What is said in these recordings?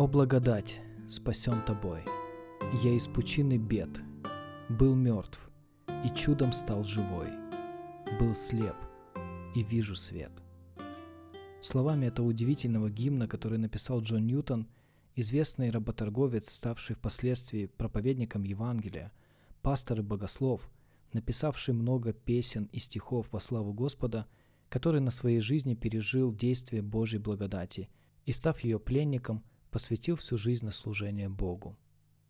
О благодать, спасен тобой, я из пучины бед, был мертв и чудом стал живой, был слеп и вижу свет. Словами этого удивительного гимна, который написал Джон Ньютон, известный работорговец, ставший впоследствии проповедником Евангелия, пастор и богослов, написавший много песен и стихов во славу Господа, который на своей жизни пережил действие Божьей благодати и, став ее пленником, посвятил всю жизнь на служение Богу.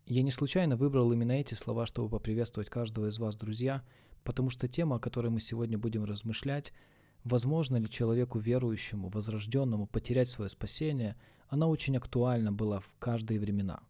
Я не случайно выбрал именно эти слова, чтобы поприветствовать каждого из вас, друзья, потому что тема, о которой мы сегодня будем размышлять, возможно ли человеку верующему, возрожденному потерять свое спасение, она очень актуальна была в каждые времена.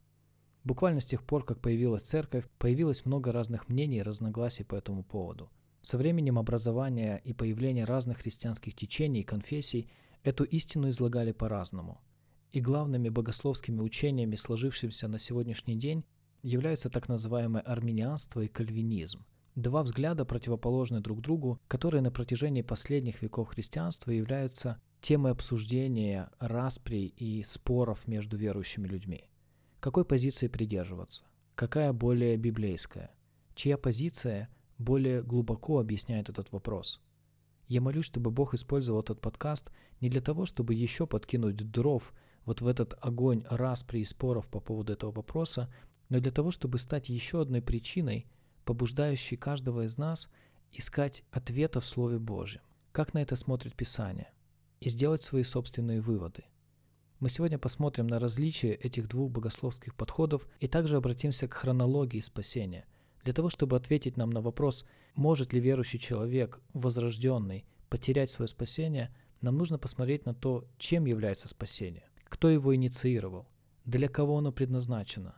Буквально с тех пор, как появилась церковь, появилось много разных мнений и разногласий по этому поводу. Со временем образования и появления разных христианских течений и конфессий эту истину излагали по-разному – и главными богословскими учениями, сложившимися на сегодняшний день, являются так называемое армянианство и кальвинизм. Два взгляда противоположны друг другу, которые на протяжении последних веков христианства являются темой обсуждения, распри и споров между верующими людьми. Какой позиции придерживаться? Какая более библейская? Чья позиция более глубоко объясняет этот вопрос? Я молюсь, чтобы Бог использовал этот подкаст не для того, чтобы еще подкинуть дров вот в этот огонь распри и споров по поводу этого вопроса, но для того, чтобы стать еще одной причиной, побуждающей каждого из нас искать ответа в Слове Божьем. Как на это смотрит Писание? И сделать свои собственные выводы. Мы сегодня посмотрим на различия этих двух богословских подходов и также обратимся к хронологии спасения, для того, чтобы ответить нам на вопрос, может ли верующий человек, возрожденный, потерять свое спасение, нам нужно посмотреть на то, чем является спасение кто его инициировал, для кого оно предназначено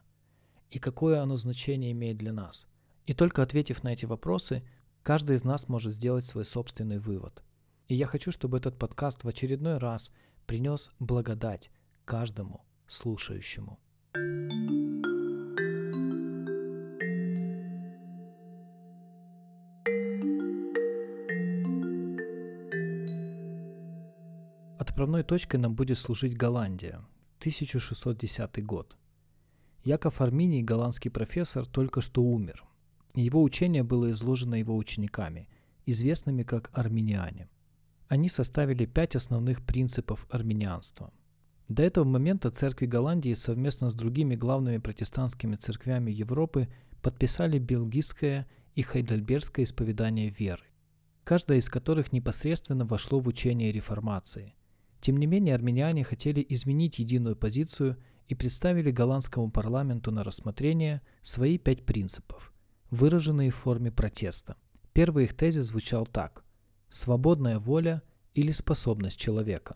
и какое оно значение имеет для нас. И только ответив на эти вопросы, каждый из нас может сделать свой собственный вывод. И я хочу, чтобы этот подкаст в очередной раз принес благодать каждому слушающему. Отправной точкой нам будет служить Голландия, 1610 год. Яков Арминий, голландский профессор, только что умер. Его учение было изложено его учениками, известными как армяне. Они составили пять основных принципов армянианства. До этого момента церкви Голландии совместно с другими главными протестантскими церквями Европы подписали Белгийское и Хайдельбергское исповедание веры, каждое из которых непосредственно вошло в учение реформации – тем не менее, армяне хотели изменить единую позицию и представили голландскому парламенту на рассмотрение свои пять принципов, выраженные в форме протеста. Первый их тезис звучал так – «свободная воля или способность человека».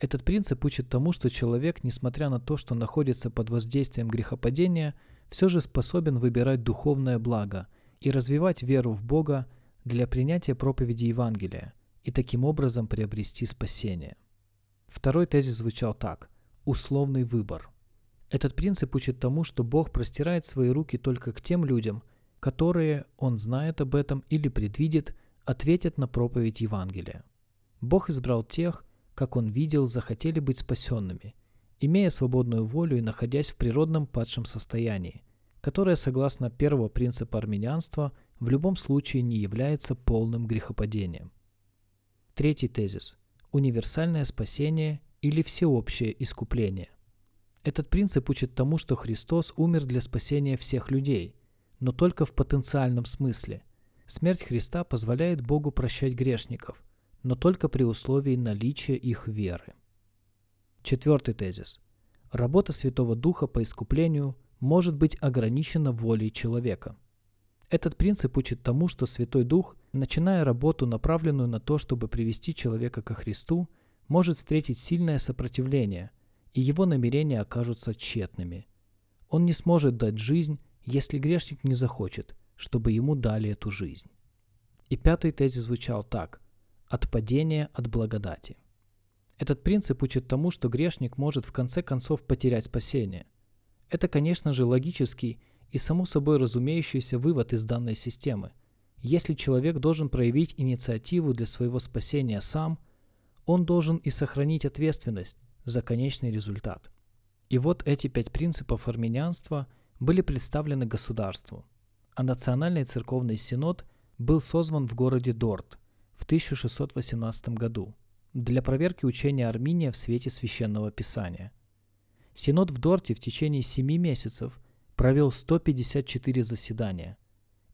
Этот принцип учит тому, что человек, несмотря на то, что находится под воздействием грехопадения, все же способен выбирать духовное благо и развивать веру в Бога для принятия проповеди Евангелия и таким образом приобрести спасение. Второй тезис звучал так – условный выбор. Этот принцип учит тому, что Бог простирает свои руки только к тем людям, которые, Он знает об этом или предвидит, ответят на проповедь Евангелия. Бог избрал тех, как Он видел, захотели быть спасенными, имея свободную волю и находясь в природном падшем состоянии, которое, согласно первого принципа армянианства, в любом случае не является полным грехопадением. Третий тезис универсальное спасение или всеобщее искупление. Этот принцип учит тому, что Христос умер для спасения всех людей, но только в потенциальном смысле. Смерть Христа позволяет Богу прощать грешников, но только при условии наличия их веры. Четвертый тезис. Работа Святого Духа по искуплению может быть ограничена волей человека – этот принцип учит тому, что Святой Дух, начиная работу, направленную на то, чтобы привести человека ко Христу, может встретить сильное сопротивление, и его намерения окажутся тщетными. Он не сможет дать жизнь, если грешник не захочет, чтобы ему дали эту жизнь. И пятый тезис звучал так – от падения от благодати. Этот принцип учит тому, что грешник может в конце концов потерять спасение. Это, конечно же, логический и само собой разумеющийся вывод из данной системы. Если человек должен проявить инициативу для своего спасения сам, он должен и сохранить ответственность за конечный результат. И вот эти пять принципов армянианства были представлены государству, а Национальный церковный синод был созван в городе Дорт в 1618 году для проверки учения Армения в свете священного писания. Синод в Дорте в течение семи месяцев провел 154 заседания,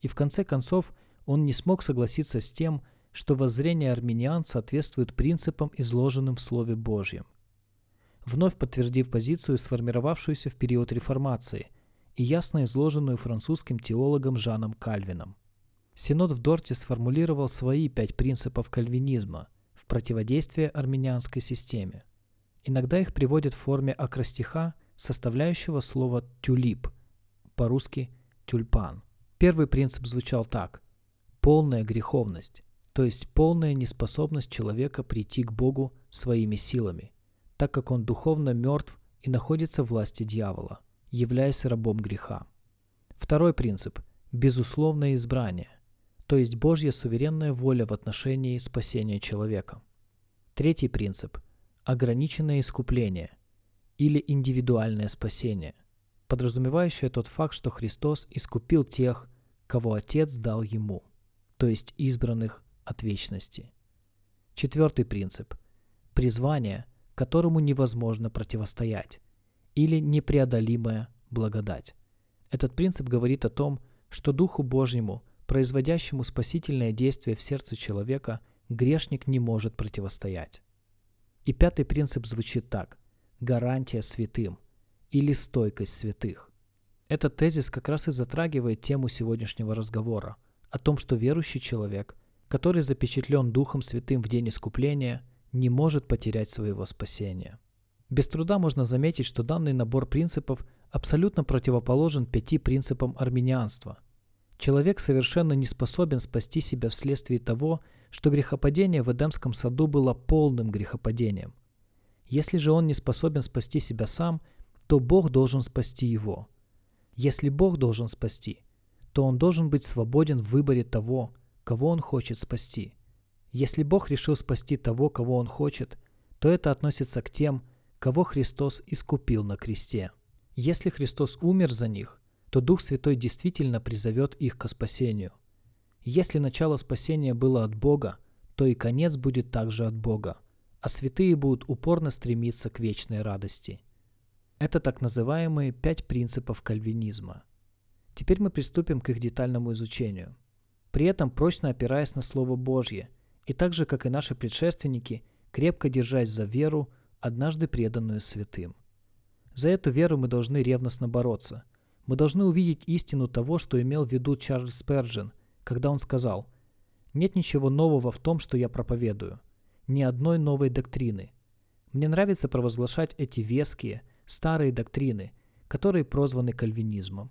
и в конце концов он не смог согласиться с тем, что воззрение армян соответствует принципам, изложенным в Слове Божьем. Вновь подтвердив позицию, сформировавшуюся в период реформации и ясно изложенную французским теологом Жаном Кальвином. Синод в Дорте сформулировал свои пять принципов кальвинизма в противодействие армянской системе. Иногда их приводят в форме акростиха, составляющего слово «тюлип», по-русски «тюльпан». Первый принцип звучал так – полная греховность то есть полная неспособность человека прийти к Богу своими силами, так как он духовно мертв и находится в власти дьявола, являясь рабом греха. Второй принцип – безусловное избрание, то есть Божья суверенная воля в отношении спасения человека. Третий принцип – ограниченное искупление или индивидуальное спасение, подразумевающее тот факт, что Христос искупил тех, кого Отец дал Ему, то есть избранных от вечности. Четвертый принцип – призвание, которому невозможно противостоять, или непреодолимая благодать. Этот принцип говорит о том, что Духу Божьему, производящему спасительное действие в сердце человека, грешник не может противостоять. И пятый принцип звучит так – гарантия святым или стойкость святых. Этот тезис как раз и затрагивает тему сегодняшнего разговора о том, что верующий человек – который запечатлен Духом Святым в день искупления, не может потерять своего спасения. Без труда можно заметить, что данный набор принципов абсолютно противоположен пяти принципам армянианства. Человек совершенно не способен спасти себя вследствие того, что грехопадение в Эдемском саду было полным грехопадением. Если же он не способен спасти себя сам, то Бог должен спасти его. Если Бог должен спасти, то он должен быть свободен в выборе того, кого он хочет спасти. Если Бог решил спасти того, кого он хочет, то это относится к тем, кого Христос искупил на кресте. Если Христос умер за них, то Дух Святой действительно призовет их к спасению. Если начало спасения было от Бога, то и конец будет также от Бога, а святые будут упорно стремиться к вечной радости. Это так называемые пять принципов кальвинизма. Теперь мы приступим к их детальному изучению – при этом прочно опираясь на Слово Божье, и так же, как и наши предшественники, крепко держась за веру, однажды преданную святым. За эту веру мы должны ревностно бороться. Мы должны увидеть истину того, что имел в виду Чарльз Спержин, когда он сказал «Нет ничего нового в том, что я проповедую, ни одной новой доктрины. Мне нравится провозглашать эти веские, старые доктрины, которые прозваны кальвинизмом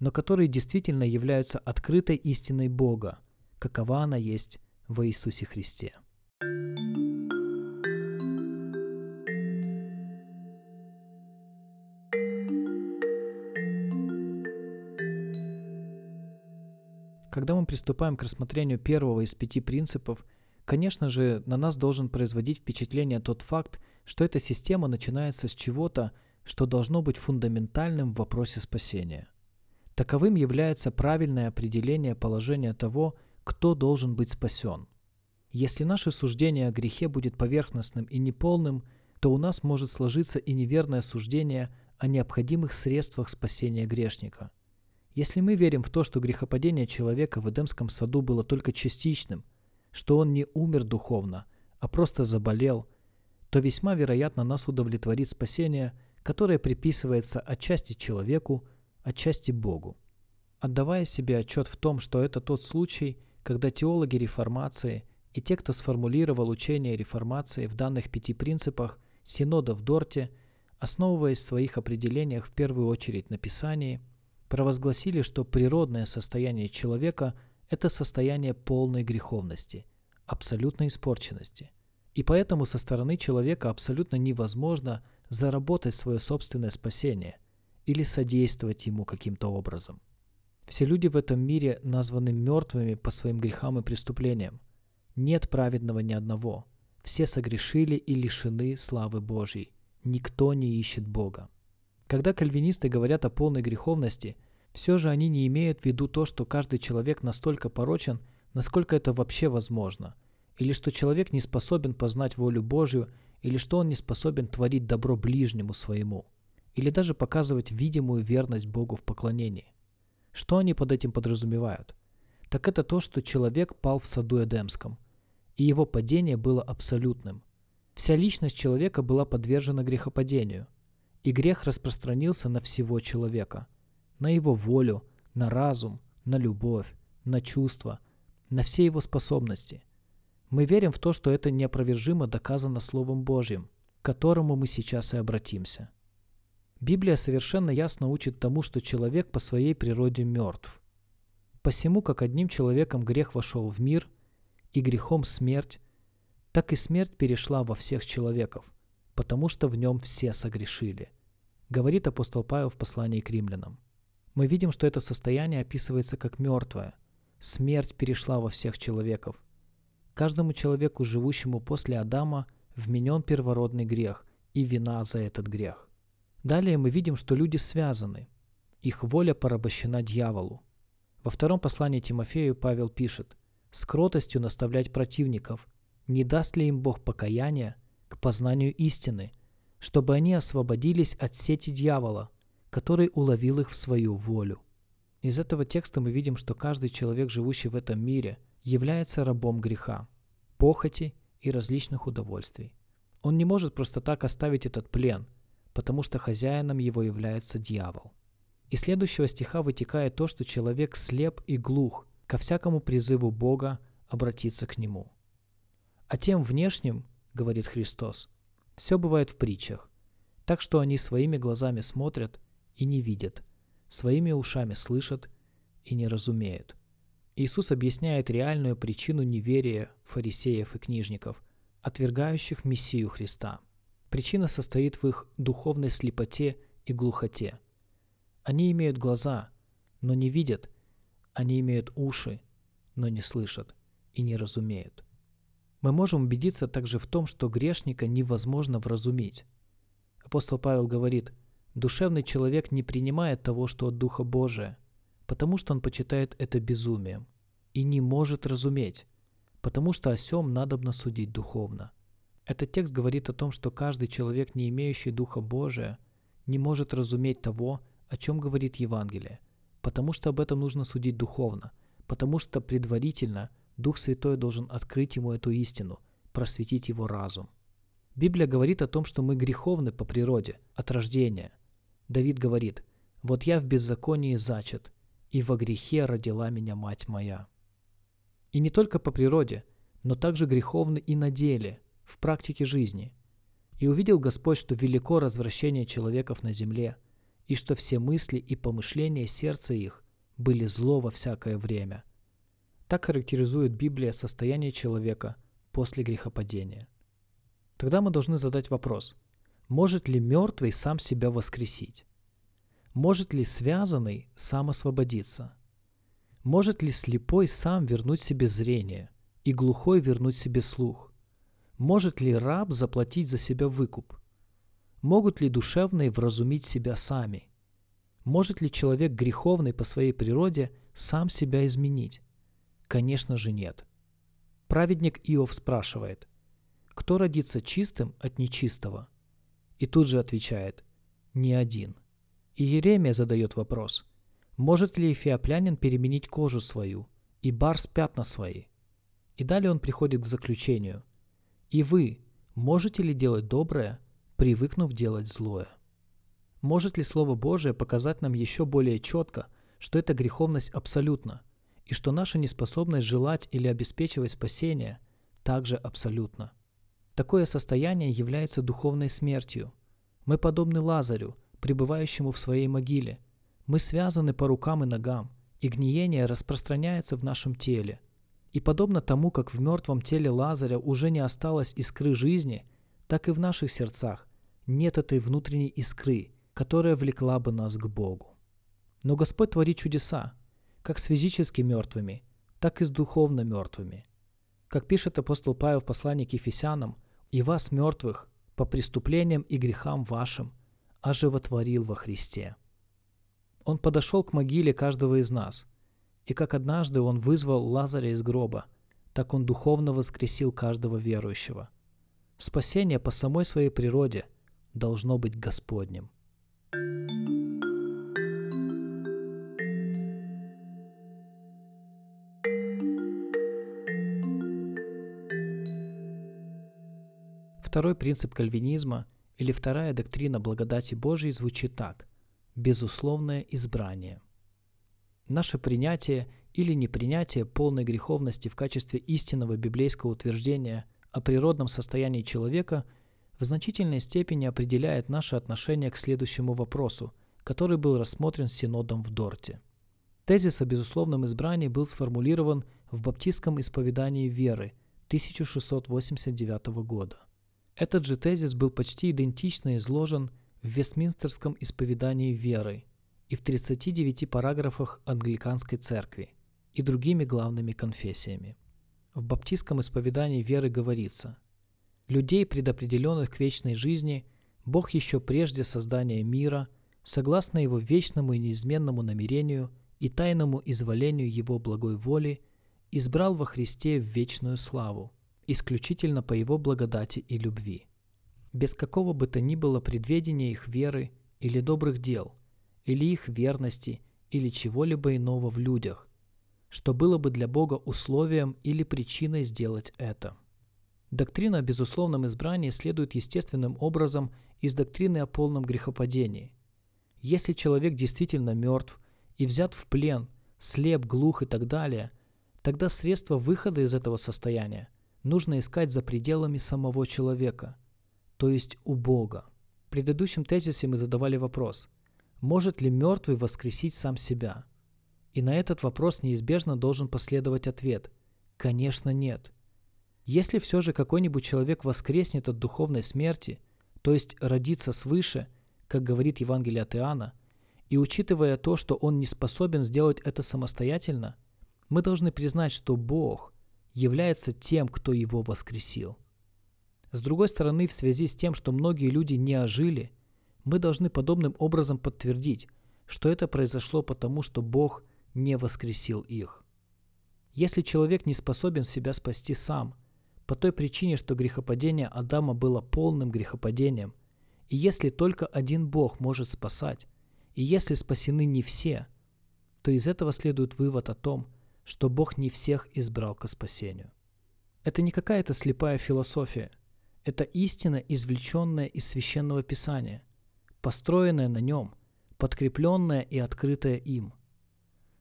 но которые действительно являются открытой истиной Бога, какова она есть во Иисусе Христе. Когда мы приступаем к рассмотрению первого из пяти принципов, конечно же, на нас должен производить впечатление тот факт, что эта система начинается с чего-то, что должно быть фундаментальным в вопросе спасения – Таковым является правильное определение положения того, кто должен быть спасен. Если наше суждение о грехе будет поверхностным и неполным, то у нас может сложиться и неверное суждение о необходимых средствах спасения грешника. Если мы верим в то, что грехопадение человека в Эдемском саду было только частичным, что он не умер духовно, а просто заболел, то весьма вероятно нас удовлетворит спасение, которое приписывается отчасти человеку, отчасти Богу. Отдавая себе отчет в том, что это тот случай, когда теологи реформации и те, кто сформулировал учение реформации в данных пяти принципах Синода в Дорте, основываясь в своих определениях в первую очередь на Писании, провозгласили, что природное состояние человека – это состояние полной греховности, абсолютной испорченности. И поэтому со стороны человека абсолютно невозможно заработать свое собственное спасение – или содействовать ему каким-то образом. Все люди в этом мире названы мертвыми по своим грехам и преступлениям. Нет праведного ни одного. Все согрешили и лишены славы Божьей. Никто не ищет Бога. Когда кальвинисты говорят о полной греховности, все же они не имеют в виду то, что каждый человек настолько порочен, насколько это вообще возможно, или что человек не способен познать волю Божью, или что он не способен творить добро ближнему своему, или даже показывать видимую верность Богу в поклонении. Что они под этим подразумевают? Так это то, что человек пал в саду Эдемском, и его падение было абсолютным. Вся личность человека была подвержена грехопадению, и грех распространился на всего человека, на его волю, на разум, на любовь, на чувства, на все его способности. Мы верим в то, что это неопровержимо доказано Словом Божьим, к которому мы сейчас и обратимся. Библия совершенно ясно учит тому, что человек по своей природе мертв. Посему, как одним человеком грех вошел в мир, и грехом смерть, так и смерть перешла во всех человеков, потому что в нем все согрешили, говорит апостол Павел в послании к римлянам. Мы видим, что это состояние описывается как мертвое. Смерть перешла во всех человеков. Каждому человеку, живущему после Адама, вменен первородный грех и вина за этот грех. Далее мы видим, что люди связаны. Их воля порабощена дьяволу. Во втором послании Тимофею Павел пишет «С кротостью наставлять противников, не даст ли им Бог покаяния к познанию истины, чтобы они освободились от сети дьявола, который уловил их в свою волю». Из этого текста мы видим, что каждый человек, живущий в этом мире, является рабом греха, похоти и различных удовольствий. Он не может просто так оставить этот плен – потому что хозяином его является дьявол. Из следующего стиха вытекает то, что человек слеп и глух ко всякому призыву Бога обратиться к Нему. А тем внешним, говорит Христос, все бывает в притчах, так что они своими глазами смотрят и не видят, своими ушами слышат и не разумеют. Иисус объясняет реальную причину неверия фарисеев и книжников, отвергающих Мессию Христа – Причина состоит в их духовной слепоте и глухоте. Они имеют глаза, но не видят, они имеют уши, но не слышат и не разумеют. Мы можем убедиться также в том, что грешника невозможно вразумить. Апостол Павел говорит, душевный человек не принимает того, что от Духа Божия, потому что он почитает это безумием, и не может разуметь, потому что о сем надобно судить духовно. Этот текст говорит о том, что каждый человек, не имеющий Духа Божия, не может разуметь того, о чем говорит Евангелие, потому что об этом нужно судить духовно, потому что предварительно Дух Святой должен открыть ему эту истину, просветить его разум. Библия говорит о том, что мы греховны по природе, от рождения. Давид говорит, «Вот я в беззаконии зачат, и во грехе родила меня мать моя». И не только по природе, но также греховны и на деле – в практике жизни. И увидел Господь, что велико развращение человеков на земле, и что все мысли и помышления сердца их были зло во всякое время. Так характеризует Библия состояние человека после грехопадения. Тогда мы должны задать вопрос, может ли мертвый сам себя воскресить? Может ли связанный сам освободиться? Может ли слепой сам вернуть себе зрение и глухой вернуть себе слух? Может ли раб заплатить за себя выкуп? Могут ли душевные вразумить себя сами? Может ли человек греховный по своей природе сам себя изменить? Конечно же нет. Праведник Иов спрашивает, кто родится чистым от нечистого? И тут же отвечает, ни один. И Еремия задает вопрос, может ли эфиоплянин переменить кожу свою и барс пятна свои? И далее он приходит к заключению, и вы можете ли делать доброе, привыкнув делать злое? Может ли Слово Божие показать нам еще более четко, что эта греховность абсолютна, и что наша неспособность желать или обеспечивать спасение также абсолютна? Такое состояние является духовной смертью. Мы подобны Лазарю, пребывающему в своей могиле. Мы связаны по рукам и ногам, и гниение распространяется в нашем теле – и подобно тому, как в мертвом теле Лазаря уже не осталось искры жизни, так и в наших сердцах нет этой внутренней искры, которая влекла бы нас к Богу. Но Господь творит чудеса, как с физически мертвыми, так и с духовно мертвыми. Как пишет апостол Павел в послании к Ефесянам, «И вас, мертвых, по преступлениям и грехам вашим, оживотворил во Христе. Он подошел к могиле каждого из нас, и как однажды Он вызвал Лазаря из гроба, так Он духовно воскресил каждого верующего. Спасение по самой своей природе должно быть Господним. Второй принцип кальвинизма или вторая доктрина благодати Божией звучит так – безусловное избрание. Наше принятие или непринятие полной греховности в качестве истинного библейского утверждения о природном состоянии человека в значительной степени определяет наше отношение к следующему вопросу, который был рассмотрен Синодом в Дорте. Тезис о безусловном избрании был сформулирован в Баптистском исповедании веры 1689 года. Этот же тезис был почти идентично изложен в Вестминстерском исповедании веры и в 39 параграфах Англиканской церкви и другими главными конфессиями. В баптистском исповедании веры говорится «Людей, предопределенных к вечной жизни, Бог еще прежде создания мира, согласно Его вечному и неизменному намерению и тайному изволению Его благой воли, избрал во Христе в вечную славу, исключительно по Его благодати и любви. Без какого бы то ни было предведения их веры или добрых дел, или их верности, или чего-либо иного в людях, что было бы для Бога условием или причиной сделать это. Доктрина о безусловном избрании следует естественным образом из доктрины о полном грехопадении. Если человек действительно мертв и взят в плен, слеп, глух и так далее, тогда средство выхода из этого состояния нужно искать за пределами самого человека, то есть у Бога. В предыдущем тезисе мы задавали вопрос, может ли мертвый воскресить сам себя? И на этот вопрос неизбежно должен последовать ответ – конечно нет. Если все же какой-нибудь человек воскреснет от духовной смерти, то есть родится свыше, как говорит Евангелие от Иоанна, и учитывая то, что он не способен сделать это самостоятельно, мы должны признать, что Бог – является тем, кто его воскресил. С другой стороны, в связи с тем, что многие люди не ожили, мы должны подобным образом подтвердить, что это произошло потому, что Бог не воскресил их. Если человек не способен себя спасти сам, по той причине, что грехопадение Адама было полным грехопадением, и если только один Бог может спасать, и если спасены не все, то из этого следует вывод о том, что Бог не всех избрал ко спасению. Это не какая-то слепая философия. Это истина, извлеченная из священного писания, построенная на нем, подкрепленная и открытая им.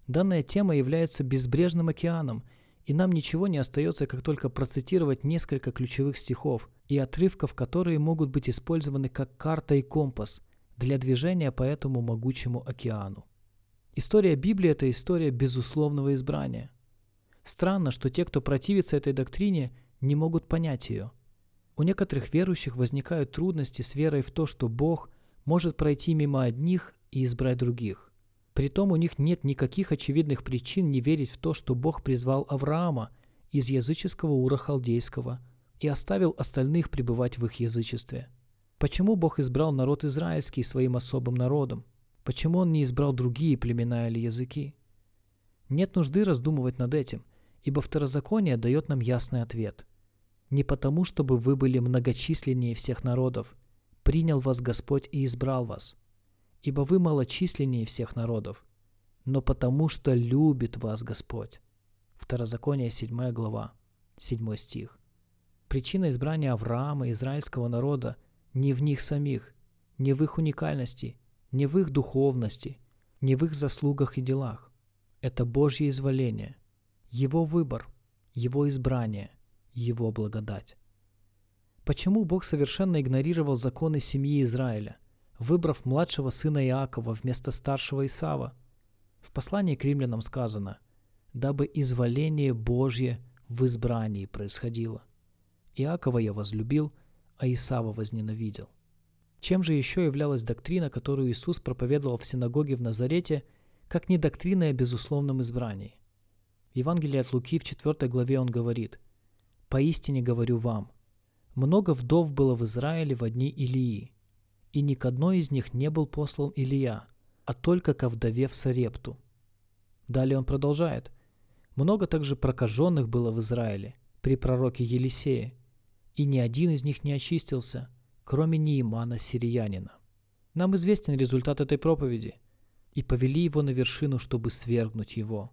Данная тема является безбрежным океаном, и нам ничего не остается, как только процитировать несколько ключевых стихов и отрывков, которые могут быть использованы как карта и компас для движения по этому могучему океану. История Библии – это история безусловного избрания. Странно, что те, кто противится этой доктрине, не могут понять ее. У некоторых верующих возникают трудности с верой в то, что Бог может пройти мимо одних и избрать других. Притом у них нет никаких очевидных причин не верить в то, что Бог призвал Авраама из языческого ура халдейского и оставил остальных пребывать в их язычестве. Почему Бог избрал народ израильский своим особым народом? Почему он не избрал другие племена или языки? Нет нужды раздумывать над этим, ибо второзаконие дает нам ясный ответ. Не потому, чтобы вы были многочисленнее всех народов, принял вас Господь и избрал вас, ибо вы малочисленнее всех народов, но потому, что любит вас Господь. Второзаконие 7 глава, 7 стих. Причина избрания Авраама и израильского народа не в них самих, не в их уникальности – не в их духовности, не в их заслугах и делах. Это Божье изволение, Его выбор, Его избрание, Его благодать. Почему Бог совершенно игнорировал законы семьи Израиля, выбрав младшего сына Иакова вместо старшего Исава? В послании к римлянам сказано, «Дабы изволение Божье в избрании происходило. Иакова я возлюбил, а Исава возненавидел». Чем же еще являлась доктрина, которую Иисус проповедовал в синагоге в Назарете, как не доктрина о безусловном избрании? В Евангелии от Луки в 4 главе он говорит «Поистине говорю вам, много вдов было в Израиле в одни Илии, и ни к одной из них не был послан Илия, а только ко вдове в Сарепту. Далее он продолжает. Много также прокаженных было в Израиле при пророке Елисее, и ни один из них не очистился, кроме Неимана Сириянина. Нам известен результат этой проповеди, и повели его на вершину, чтобы свергнуть его.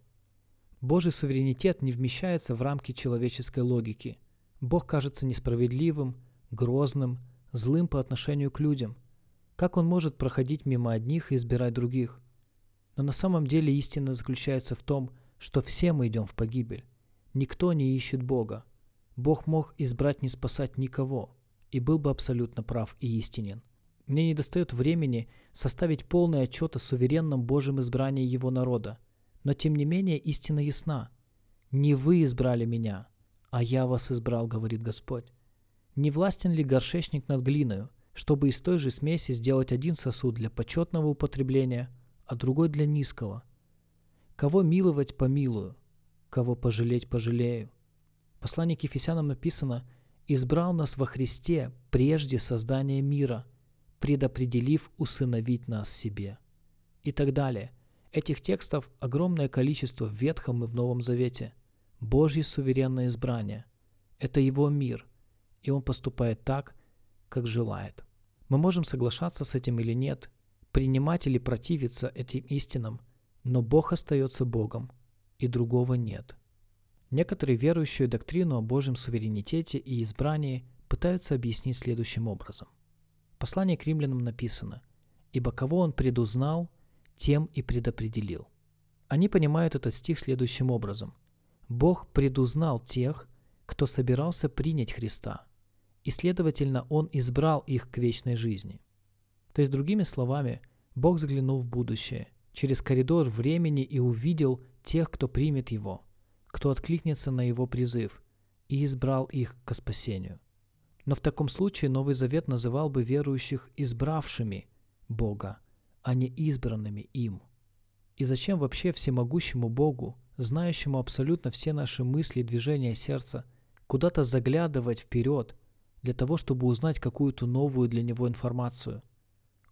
Божий суверенитет не вмещается в рамки человеческой логики. Бог кажется несправедливым, грозным, злым по отношению к людям. Как он может проходить мимо одних и избирать других? Но на самом деле истина заключается в том, что все мы идем в погибель. Никто не ищет Бога. Бог мог избрать не спасать никого, и был бы абсолютно прав и истинен. Мне не достает времени составить полный отчет о суверенном Божьем избрании Его народа, но тем не менее истина ясна. «Не вы избрали меня, а я вас избрал», — говорит Господь. Не властен ли горшечник над глиною, чтобы из той же смеси сделать один сосуд для почетного употребления, а другой для низкого? Кого миловать помилую, кого пожалеть пожалею. В послании к Ефесянам написано «Избрал нас во Христе прежде создания мира, предопределив усыновить нас себе». И так далее. Этих текстов огромное количество в Ветхом и в Новом Завете. Божье суверенное избрание. Это Его мир, и Он поступает так, как желает. Мы можем соглашаться с этим или нет, принимать или противиться этим истинам, но Бог остается Богом – и другого нет. Некоторые верующие доктрину о Божьем суверенитете и избрании пытаются объяснить следующим образом. В послании к римлянам написано «Ибо кого он предузнал, тем и предопределил». Они понимают этот стих следующим образом. Бог предузнал тех, кто собирался принять Христа, и, следовательно, Он избрал их к вечной жизни. То есть, другими словами, Бог заглянул в будущее, через коридор времени и увидел тех, кто примет Его, кто откликнется на Его призыв, и избрал их к спасению. Но в таком случае Новый Завет называл бы верующих избравшими Бога, а не избранными им. И зачем вообще всемогущему Богу, знающему абсолютно все наши мысли и движения сердца, куда-то заглядывать вперед для того, чтобы узнать какую-то новую для него информацию?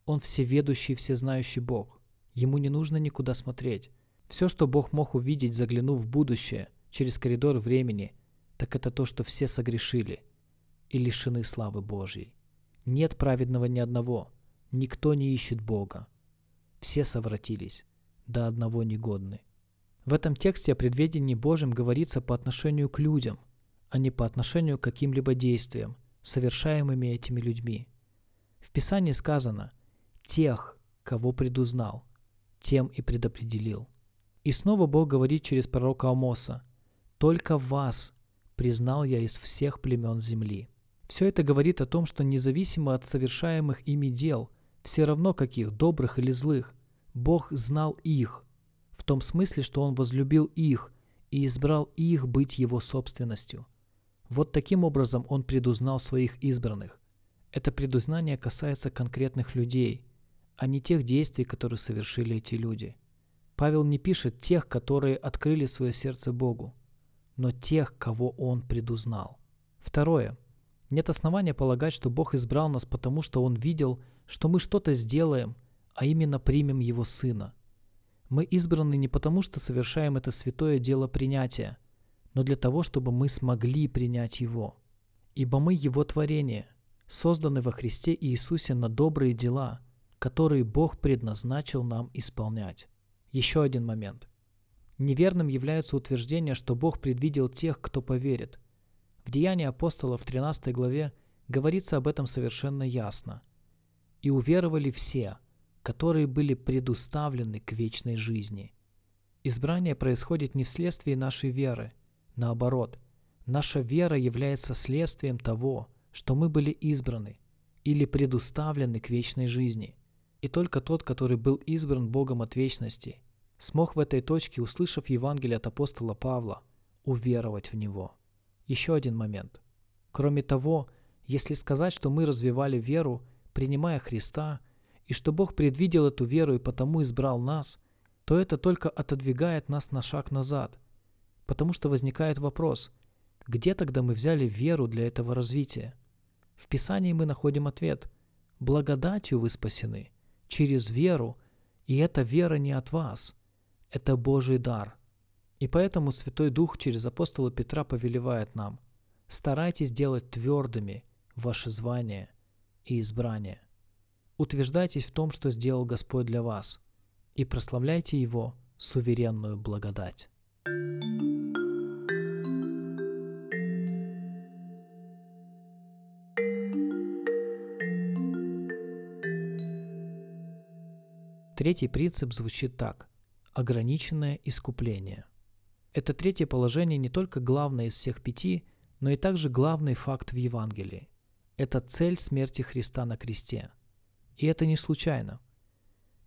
Он всеведущий, всезнающий Бог. Ему не нужно никуда смотреть. Все, что Бог мог увидеть, заглянув в будущее, через коридор времени, так это то, что все согрешили и лишены славы Божьей. Нет праведного ни одного, никто не ищет Бога. Все совратились, до одного негодны. В этом тексте о предведении Божьем говорится по отношению к людям, а не по отношению к каким-либо действиям, совершаемыми этими людьми. В Писании сказано «тех, кого предузнал, тем и предопределил». И снова Бог говорит через пророка Амоса, «Только вас признал я из всех племен земли». Все это говорит о том, что независимо от совершаемых ими дел, все равно каких, добрых или злых, Бог знал их, в том смысле, что Он возлюбил их и избрал их быть Его собственностью. Вот таким образом Он предузнал своих избранных. Это предузнание касается конкретных людей, а не тех действий, которые совершили эти люди – Павел не пишет тех, которые открыли свое сердце Богу, но тех, кого Он предузнал. Второе. Нет основания полагать, что Бог избрал нас потому, что Он видел, что мы что-то сделаем, а именно примем Его Сына. Мы избраны не потому, что совершаем это святое дело принятия, но для того, чтобы мы смогли принять Его. Ибо мы Его творение, созданы во Христе Иисусе на добрые дела, которые Бог предназначил нам исполнять. Еще один момент. Неверным является утверждение, что Бог предвидел тех, кто поверит. В Деянии апостолов в 13 главе говорится об этом совершенно ясно. «И уверовали все, которые были предуставлены к вечной жизни». Избрание происходит не вследствие нашей веры. Наоборот, наша вера является следствием того, что мы были избраны или предуставлены к вечной жизни – и только тот, который был избран Богом от вечности, смог в этой точке, услышав Евангелие от апостола Павла, уверовать в него. Еще один момент. Кроме того, если сказать, что мы развивали веру, принимая Христа, и что Бог предвидел эту веру и потому избрал нас, то это только отодвигает нас на шаг назад. Потому что возникает вопрос, где тогда мы взяли веру для этого развития? В Писании мы находим ответ – Благодатью вы спасены, через веру, и эта вера не от вас, это Божий дар. И поэтому Святой Дух через апостола Петра повелевает нам, старайтесь делать твердыми ваше звание и избрание. Утверждайтесь в том, что сделал Господь для вас, и прославляйте Его суверенную благодать. Третий принцип звучит так – ограниченное искупление. Это третье положение не только главное из всех пяти, но и также главный факт в Евангелии. Это цель смерти Христа на кресте. И это не случайно.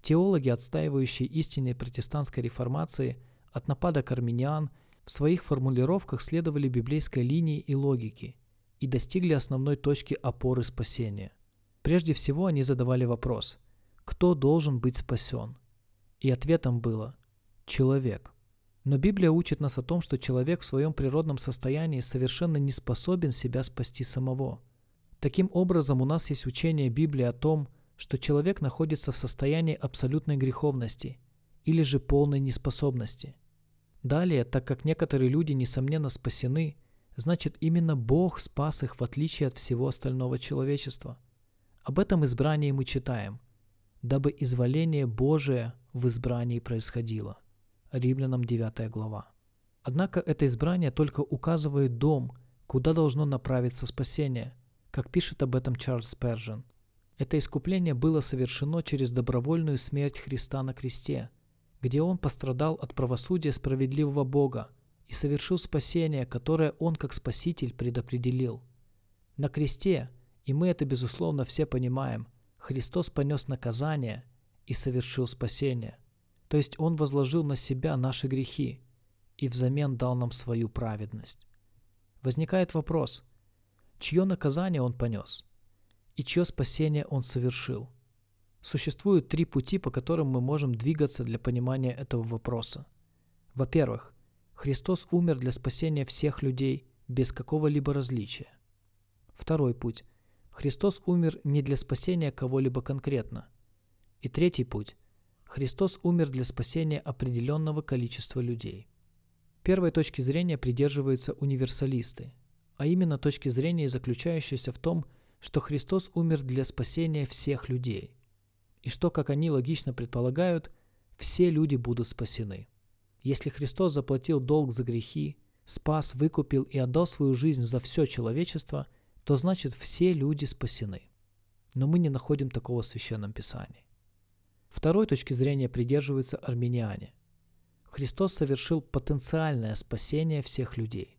Теологи, отстаивающие истинной протестантской реформации от нападок армян, в своих формулировках следовали библейской линии и логике и достигли основной точки опоры спасения. Прежде всего они задавали вопрос – кто должен быть спасен? И ответом было «человек». Но Библия учит нас о том, что человек в своем природном состоянии совершенно не способен себя спасти самого. Таким образом, у нас есть учение Библии о том, что человек находится в состоянии абсолютной греховности или же полной неспособности. Далее, так как некоторые люди, несомненно, спасены, значит именно Бог спас их в отличие от всего остального человечества. Об этом избрании мы читаем дабы изволение Божие в избрании происходило. Римлянам 9 глава. Однако это избрание только указывает дом, куда должно направиться спасение, как пишет об этом Чарльз Спержен. Это искупление было совершено через добровольную смерть Христа на кресте, где Он пострадал от правосудия справедливого Бога и совершил спасение, которое Он как Спаситель предопределил. На кресте, и мы это безусловно все понимаем, Христос понес наказание и совершил спасение. То есть Он возложил на себя наши грехи и взамен дал нам свою праведность. Возникает вопрос, чье наказание Он понес и чье спасение Он совершил? Существуют три пути, по которым мы можем двигаться для понимания этого вопроса. Во-первых, Христос умер для спасения всех людей без какого-либо различия. Второй путь – Христос умер не для спасения кого-либо конкретно. И третий путь. Христос умер для спасения определенного количества людей. Первой точки зрения придерживаются универсалисты, а именно точки зрения, заключающейся в том, что Христос умер для спасения всех людей, и что, как они логично предполагают, все люди будут спасены. Если Христос заплатил долг за грехи, спас, выкупил и отдал свою жизнь за все человечество – то значит все люди спасены. Но мы не находим такого в Священном Писании. Второй точки зрения придерживаются армяне. Христос совершил потенциальное спасение всех людей.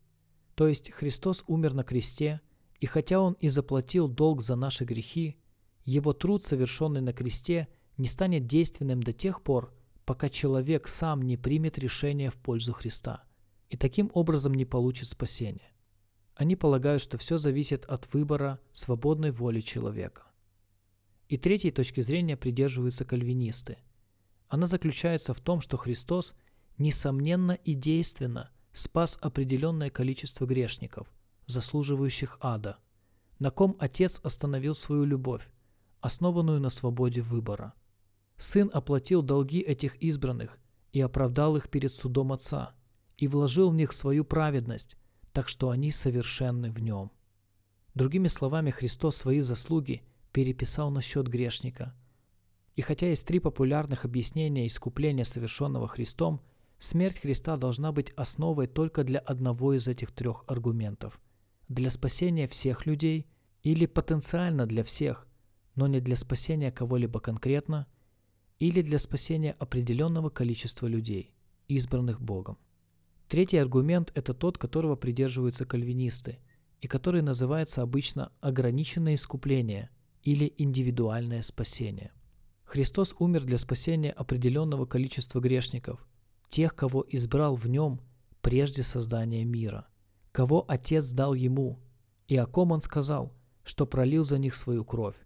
То есть Христос умер на кресте, и хотя Он и заплатил долг за наши грехи, Его труд, совершенный на кресте, не станет действенным до тех пор, пока человек сам не примет решение в пользу Христа и таким образом не получит спасение. Они полагают, что все зависит от выбора свободной воли человека. И третьей точки зрения придерживаются кальвинисты. Она заключается в том, что Христос, несомненно и действенно, спас определенное количество грешников, заслуживающих ада, на ком Отец остановил свою любовь, основанную на свободе выбора. Сын оплатил долги этих избранных и оправдал их перед судом Отца, и вложил в них свою праведность, так что они совершенны в нем. Другими словами, Христос свои заслуги переписал на счет грешника. И хотя есть три популярных объяснения искупления, совершенного Христом, смерть Христа должна быть основой только для одного из этих трех аргументов. Для спасения всех людей или потенциально для всех, но не для спасения кого-либо конкретно, или для спасения определенного количества людей, избранных Богом. Третий аргумент – это тот, которого придерживаются кальвинисты, и который называется обычно ограниченное искупление или индивидуальное спасение. Христос умер для спасения определенного количества грешников, тех, кого избрал в нем прежде создания мира, кого Отец дал ему, и о ком Он сказал, что пролил за них свою кровь.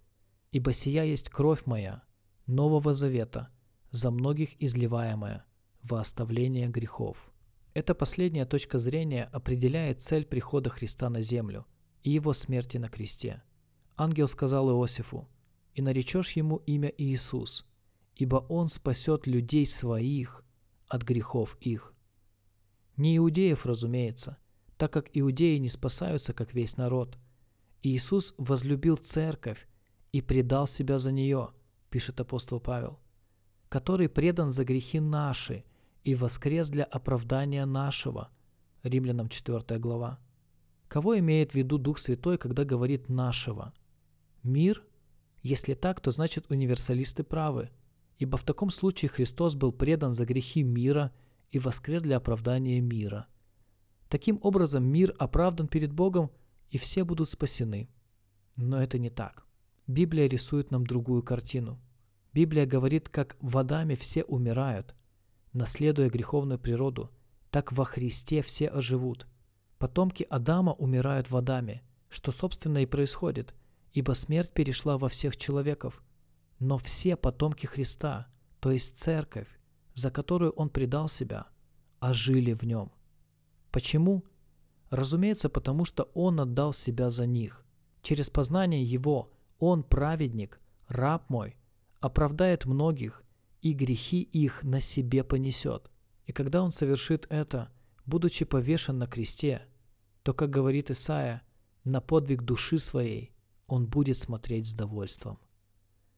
Ибо сия есть кровь моя, Нового Завета, за многих изливаемая во оставление грехов. Эта последняя точка зрения определяет цель прихода Христа на землю и его смерти на кресте. Ангел сказал Иосифу, и наречешь ему имя Иисус, ибо он спасет людей своих от грехов их. Не иудеев, разумеется, так как иудеи не спасаются, как весь народ. Иисус возлюбил церковь и предал себя за нее, пишет апостол Павел, который предан за грехи наши и воскрес для оправдания нашего. Римлянам 4 глава. Кого имеет в виду Дух Святой, когда говорит «нашего»? Мир? Если так, то значит универсалисты правы, ибо в таком случае Христос был предан за грехи мира и воскрес для оправдания мира. Таким образом, мир оправдан перед Богом, и все будут спасены. Но это не так. Библия рисует нам другую картину. Библия говорит, как водами все умирают, наследуя греховную природу, так во Христе все оживут. Потомки Адама умирают водами, что собственно и происходит, ибо смерть перешла во всех человеков. Но все потомки Христа, то есть церковь, за которую Он предал себя, ожили в Нем. Почему? Разумеется, потому что Он отдал себя за них. Через познание Его Он, праведник, раб мой, оправдает многих и грехи их на себе понесет. И когда Он совершит это, будучи повешен на кресте, то, как говорит Исаия, на подвиг души своей Он будет смотреть с довольством.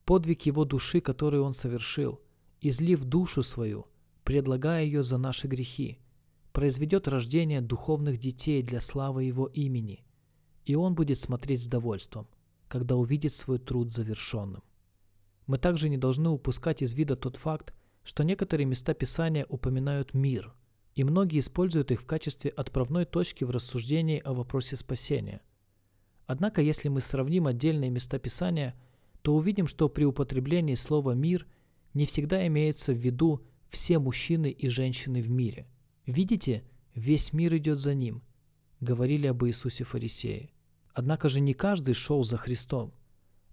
Подвиг Его души, который Он совершил, излив душу свою, предлагая ее за наши грехи, произведет рождение духовных детей для славы Его имени, и Он будет смотреть с довольством, когда увидит свой труд завершенным. Мы также не должны упускать из вида тот факт, что некоторые места Писания упоминают мир, и многие используют их в качестве отправной точки в рассуждении о вопросе спасения. Однако, если мы сравним отдельные места Писания, то увидим, что при употреблении слова «мир» не всегда имеется в виду все мужчины и женщины в мире. Видите, весь мир идет за ним, говорили об Иисусе фарисеи. Однако же не каждый шел за Христом.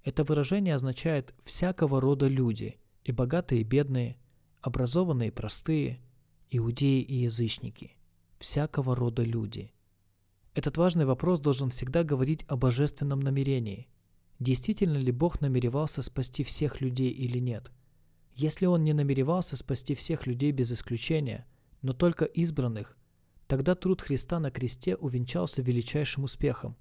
Это выражение означает всякого рода люди, и богатые, и бедные, образованные, и простые, иудеи и язычники, всякого рода люди. Этот важный вопрос должен всегда говорить о божественном намерении. Действительно ли Бог намеревался спасти всех людей или нет? Если Он не намеревался спасти всех людей без исключения, но только избранных, тогда труд Христа на кресте увенчался величайшим успехом,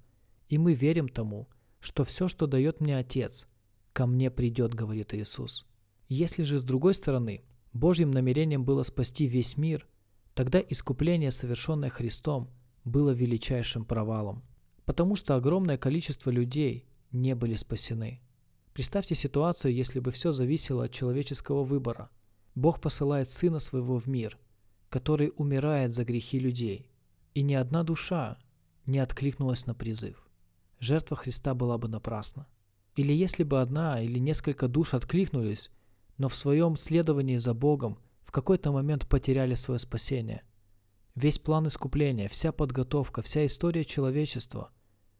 и мы верим тому – что все, что дает мне Отец, ко мне придет, говорит Иисус. Если же с другой стороны Божьим намерением было спасти весь мир, тогда искупление, совершенное Христом, было величайшим провалом, потому что огромное количество людей не были спасены. Представьте ситуацию, если бы все зависело от человеческого выбора. Бог посылает Сына Своего в мир, который умирает за грехи людей, и ни одна душа не откликнулась на призыв жертва Христа была бы напрасна. Или если бы одна или несколько душ откликнулись, но в своем следовании за Богом в какой-то момент потеряли свое спасение. Весь план искупления, вся подготовка, вся история человечества,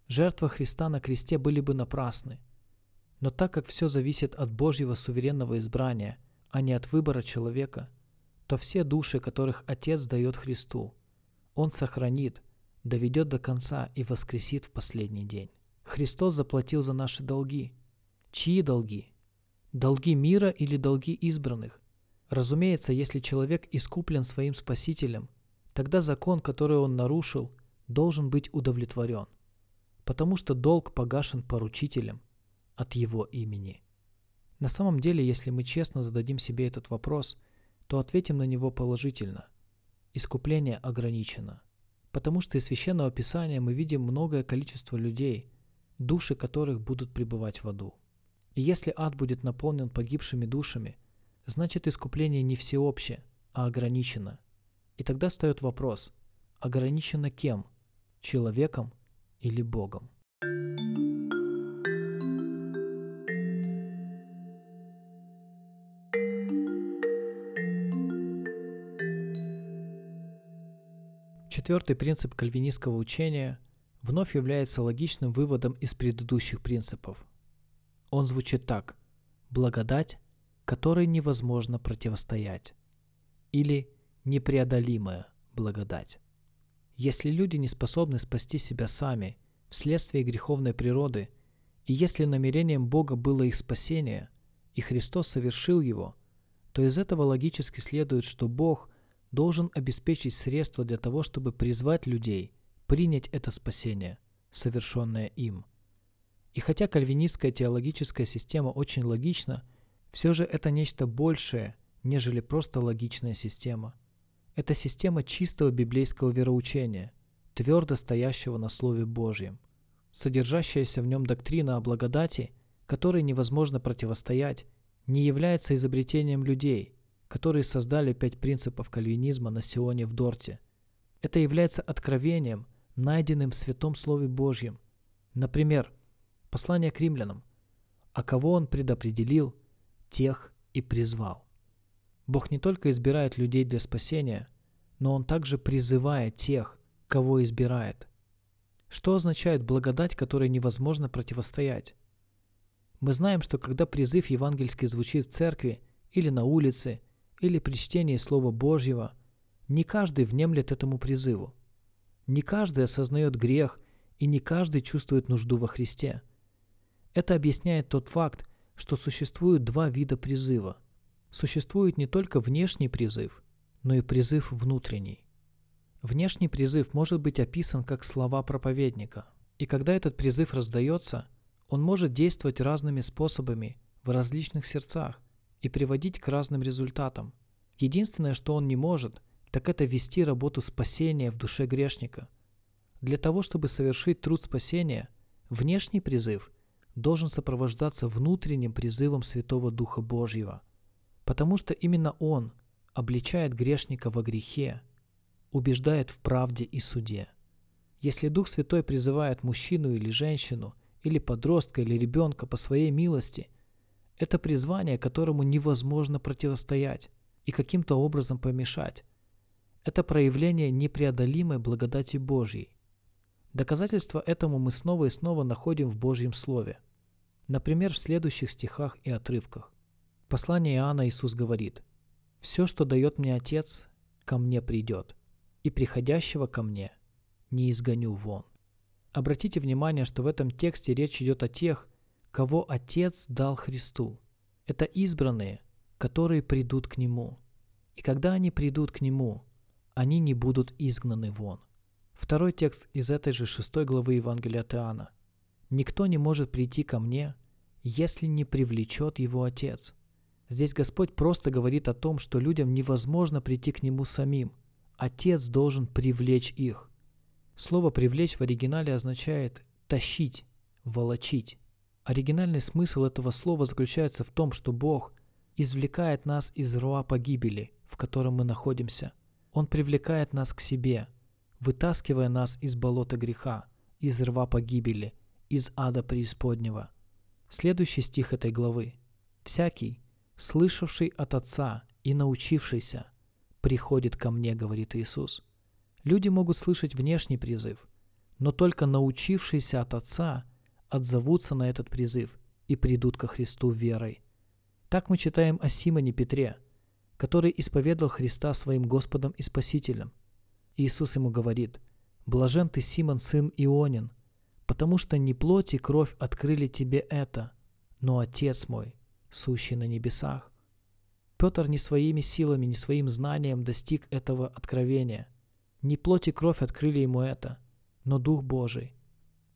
жертва Христа на кресте были бы напрасны. Но так как все зависит от Божьего суверенного избрания, а не от выбора человека, то все души, которых Отец дает Христу, Он сохранит – доведет до конца и воскресит в последний день. Христос заплатил за наши долги. Чьи долги? Долги мира или долги избранных? Разумеется, если человек искуплен своим Спасителем, тогда закон, который он нарушил, должен быть удовлетворен, потому что долг погашен поручителем от его имени. На самом деле, если мы честно зададим себе этот вопрос, то ответим на него положительно. Искупление ограничено – Потому что из Священного Писания мы видим многое количество людей, души которых будут пребывать в аду. И если ад будет наполнен погибшими душами, значит искупление не всеобщее, а ограничено. И тогда встает вопрос, ограничено кем? Человеком или Богом? Четвертый принцип кальвинистского учения вновь является логичным выводом из предыдущих принципов. Он звучит так – благодать, которой невозможно противостоять, или непреодолимая благодать. Если люди не способны спасти себя сами вследствие греховной природы, И если намерением Бога было их спасение, и Христос совершил его, то из этого логически следует, что Бог должен обеспечить средства для того, чтобы призвать людей принять это спасение, совершенное им. И хотя кальвинистская теологическая система очень логична, все же это нечто большее, нежели просто логичная система. Это система чистого библейского вероучения, твердо стоящего на Слове Божьем. Содержащаяся в нем доктрина о благодати, которой невозможно противостоять, не является изобретением людей, которые создали пять принципов кальвинизма на Сионе в Дорте. Это является откровением, найденным в Святом Слове Божьем. Например, послание к римлянам. «А кого он предопределил, тех и призвал». Бог не только избирает людей для спасения, но Он также призывает тех, кого избирает. Что означает благодать, которой невозможно противостоять? Мы знаем, что когда призыв евангельский звучит в церкви или на улице, или при чтении Слова Божьего, не каждый внемлет этому призыву. Не каждый осознает грех, и не каждый чувствует нужду во Христе. Это объясняет тот факт, что существуют два вида призыва. Существует не только внешний призыв, но и призыв внутренний. Внешний призыв может быть описан как слова проповедника, и когда этот призыв раздается – он может действовать разными способами в различных сердцах и приводить к разным результатам. Единственное, что он не может, так это вести работу спасения в душе грешника. Для того, чтобы совершить труд спасения, внешний призыв должен сопровождаться внутренним призывом Святого Духа Божьего, потому что именно Он обличает грешника во грехе, убеждает в правде и суде. Если Дух Святой призывает мужчину или женщину – или подростка, или ребенка по своей милости. Это призвание, которому невозможно противостоять и каким-то образом помешать. Это проявление непреодолимой благодати Божьей. Доказательства этому мы снова и снова находим в Божьем Слове. Например, в следующих стихах и отрывках. В послании Иоанна Иисус говорит «Все, что дает мне Отец, ко мне придет, и приходящего ко мне не изгоню вон». Обратите внимание, что в этом тексте речь идет о тех, кого Отец дал Христу. Это избранные, которые придут к Нему. И когда они придут к Нему, они не будут изгнаны вон. Второй текст из этой же шестой главы Евангелия от. «Никто не может прийти ко мне, если не привлечет его Отец». Здесь Господь просто говорит о том, что людям невозможно прийти к Нему самим. Отец должен привлечь их. Слово «привлечь» в оригинале означает «тащить», «волочить». Оригинальный смысл этого слова заключается в том, что Бог извлекает нас из руа погибели, в котором мы находимся. Он привлекает нас к себе, вытаскивая нас из болота греха, из рва погибели, из ада преисподнего. Следующий стих этой главы. «Всякий, слышавший от Отца и научившийся, приходит ко мне, говорит Иисус». Люди могут слышать внешний призыв, но только научившиеся от Отца отзовутся на этот призыв и придут ко Христу верой. Так мы читаем о Симоне Петре, который исповедал Христа своим Господом и Спасителем. Иисус ему говорит, «Блажен ты, Симон, сын Ионин, потому что не плоть и кровь открыли тебе это, но Отец мой, сущий на небесах». Петр не своими силами, не своим знанием достиг этого откровения – не плоть и кровь открыли ему это, но Дух Божий.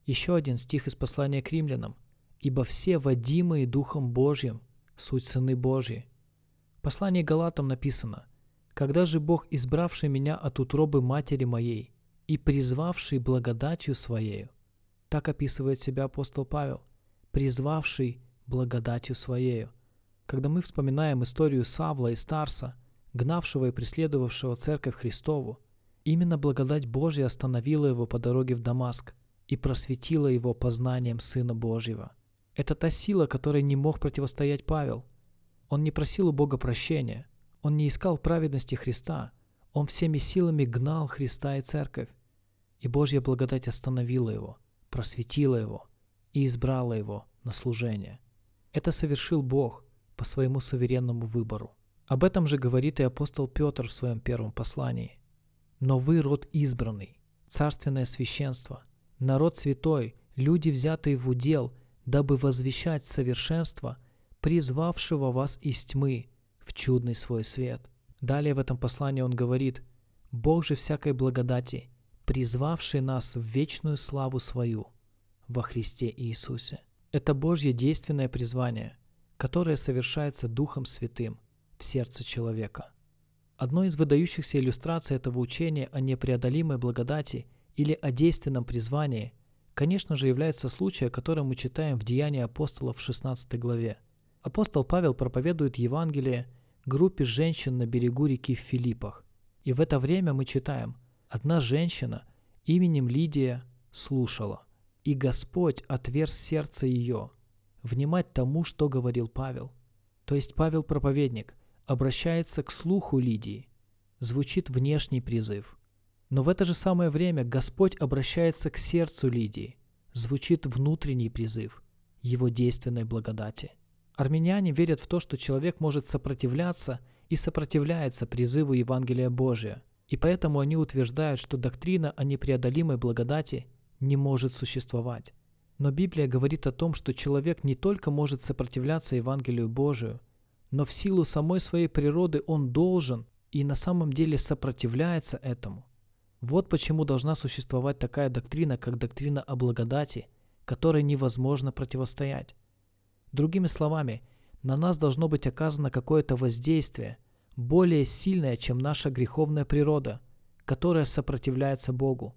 Еще один стих из послания к римлянам. «Ибо все водимые Духом Божьим, суть сыны Божьи». В послании Галатам написано «Когда же Бог, избравший меня от утробы матери моей и призвавший благодатью Своею», так описывает себя апостол Павел, призвавший благодатью Своею. Когда мы вспоминаем историю Савла и Старса, гнавшего и преследовавшего церковь Христову, Именно благодать Божья остановила его по дороге в Дамаск и просветила его познанием Сына Божьего. Это та сила, которой не мог противостоять Павел. Он не просил у Бога прощения, он не искал праведности Христа, он всеми силами гнал Христа и Церковь. И Божья благодать остановила его, просветила его и избрала его на служение. Это совершил Бог по своему суверенному выбору. Об этом же говорит и апостол Петр в своем первом послании – но вы род избранный, царственное священство, народ святой, люди, взятые в удел, дабы возвещать совершенство, призвавшего вас из тьмы в чудный свой свет. Далее в этом послании он говорит, «Бог же всякой благодати, призвавший нас в вечную славу свою во Христе Иисусе». Это Божье действенное призвание, которое совершается Духом Святым в сердце человека. Одной из выдающихся иллюстраций этого учения о непреодолимой благодати или о действенном призвании, конечно же, является случай, о котором мы читаем в Деянии апостолов в 16 главе. Апостол Павел проповедует Евангелие группе женщин на берегу реки в Филиппах. И в это время мы читаем, одна женщина именем Лидия слушала, и Господь отверз сердце ее, внимать тому, что говорил Павел. То есть Павел проповедник обращается к слуху Лидии, звучит внешний призыв. Но в это же самое время Господь обращается к сердцу Лидии, звучит внутренний призыв его действенной благодати – Армяне верят в то, что человек может сопротивляться и сопротивляется призыву Евангелия Божия, и поэтому они утверждают, что доктрина о непреодолимой благодати не может существовать. Но Библия говорит о том, что человек не только может сопротивляться Евангелию Божию, но в силу самой своей природы он должен и на самом деле сопротивляется этому. Вот почему должна существовать такая доктрина, как доктрина о благодати, которой невозможно противостоять. Другими словами, на нас должно быть оказано какое-то воздействие, более сильное, чем наша греховная природа, которая сопротивляется Богу,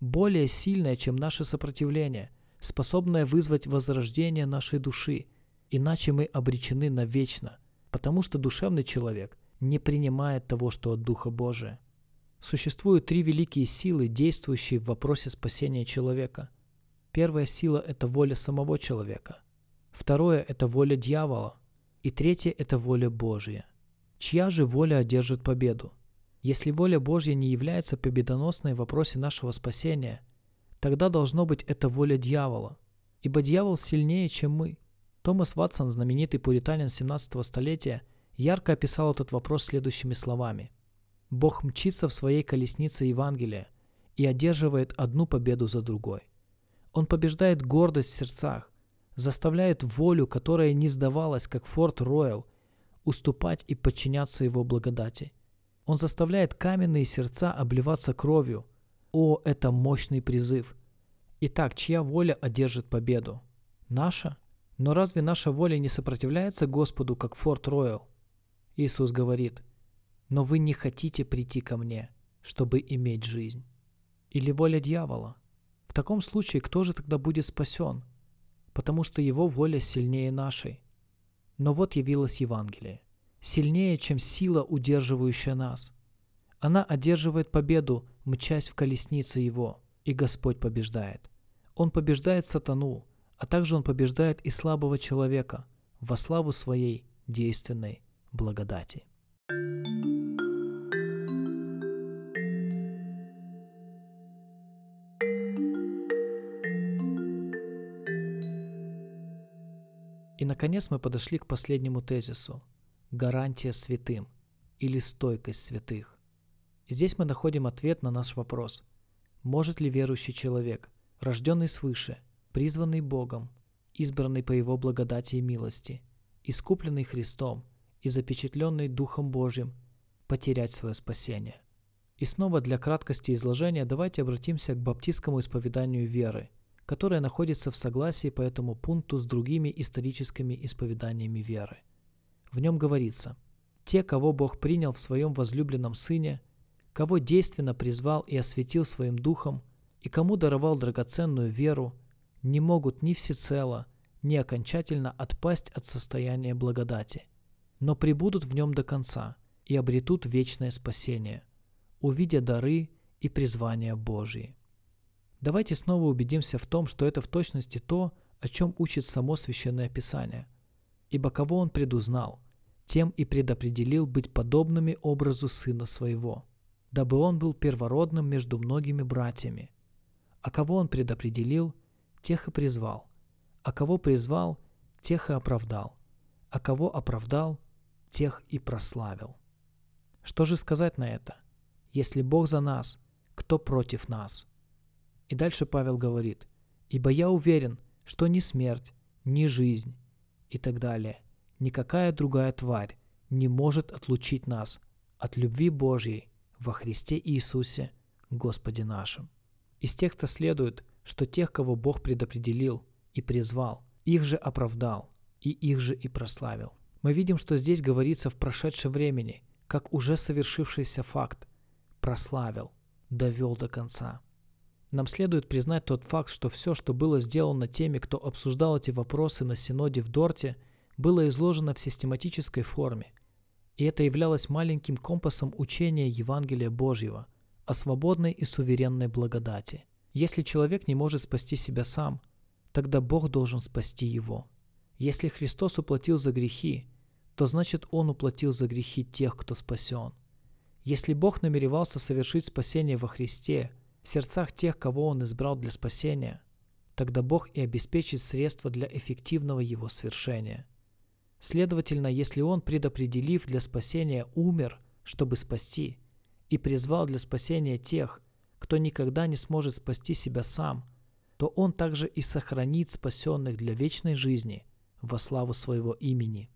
более сильное, чем наше сопротивление, способное вызвать возрождение нашей души, иначе мы обречены навечно, потому что душевный человек не принимает того, что от Духа Божия. Существуют три великие силы, действующие в вопросе спасения человека. Первая сила – это воля самого человека – Второе – это воля дьявола. И третье – это воля Божья. Чья же воля одержит победу? Если воля Божья не является победоносной в вопросе нашего спасения, тогда должно быть это воля дьявола. Ибо дьявол сильнее, чем мы. Томас Ватсон, знаменитый пуританин 17 столетия, ярко описал этот вопрос следующими словами. «Бог мчится в своей колеснице Евангелия и одерживает одну победу за другой. Он побеждает гордость в сердцах, заставляет волю, которая не сдавалась, как Форт Роyal, уступать и подчиняться его благодати. Он заставляет каменные сердца обливаться кровью. О, это мощный призыв! Итак, чья воля одержит победу? Наша? Но разве наша воля не сопротивляется Господу, как Форт Роyal? Иисус говорит, но вы не хотите прийти ко мне, чтобы иметь жизнь. Или воля дьявола? В таком случае кто же тогда будет спасен? потому что его воля сильнее нашей. Но вот явилось Евангелие, сильнее, чем сила, удерживающая нас. Она одерживает победу, мчась в колеснице его, и Господь побеждает. Он побеждает сатану, а также он побеждает и слабого человека во славу своей действенной благодати. Наконец, мы подошли к последнему тезису – гарантия святым или стойкость святых. Здесь мы находим ответ на наш вопрос. Может ли верующий человек, рожденный свыше, призванный Богом, избранный по Его благодати и милости, искупленный Христом и запечатленный Духом Божьим, потерять свое спасение? И снова для краткости изложения давайте обратимся к баптистскому исповеданию веры – которая находится в согласии по этому пункту с другими историческими исповеданиями веры. В нем говорится, «Те, кого Бог принял в своем возлюбленном Сыне, кого действенно призвал и осветил своим духом, и кому даровал драгоценную веру, не могут ни всецело, ни окончательно отпасть от состояния благодати, но прибудут в нем до конца и обретут вечное спасение, увидя дары и призвания Божьи. Давайте снова убедимся в том, что это в точности то, о чем учит само Священное Писание. Ибо кого он предузнал, тем и предопределил быть подобными образу Сына Своего, дабы он был первородным между многими братьями. А кого он предопределил, тех и призвал. А кого призвал, тех и оправдал. А кого оправдал, тех и прославил. Что же сказать на это? Если Бог за нас, кто против нас – и дальше Павел говорит, «Ибо я уверен, что ни смерть, ни жизнь и так далее, никакая другая тварь не может отлучить нас от любви Божьей во Христе Иисусе, Господе нашим. Из текста следует, что тех, кого Бог предопределил и призвал, их же оправдал, и их же и прославил. Мы видим, что здесь говорится в прошедшем времени, как уже совершившийся факт, прославил, довел до конца. Нам следует признать тот факт, что все, что было сделано теми, кто обсуждал эти вопросы на Синоде в Дорте, было изложено в систематической форме, и это являлось маленьким компасом учения Евангелия Божьего о свободной и суверенной благодати. Если человек не может спасти себя сам, тогда Бог должен спасти его. Если Христос уплатил за грехи, то значит Он уплатил за грехи тех, кто спасен. Если Бог намеревался совершить спасение во Христе в сердцах тех, кого Он избрал для спасения, тогда Бог и обеспечит средства для эффективного его свершения – Следовательно, если он, предопределив для спасения, умер, чтобы спасти, и призвал для спасения тех, кто никогда не сможет спасти себя сам, то он также и сохранит спасенных для вечной жизни во славу своего имени.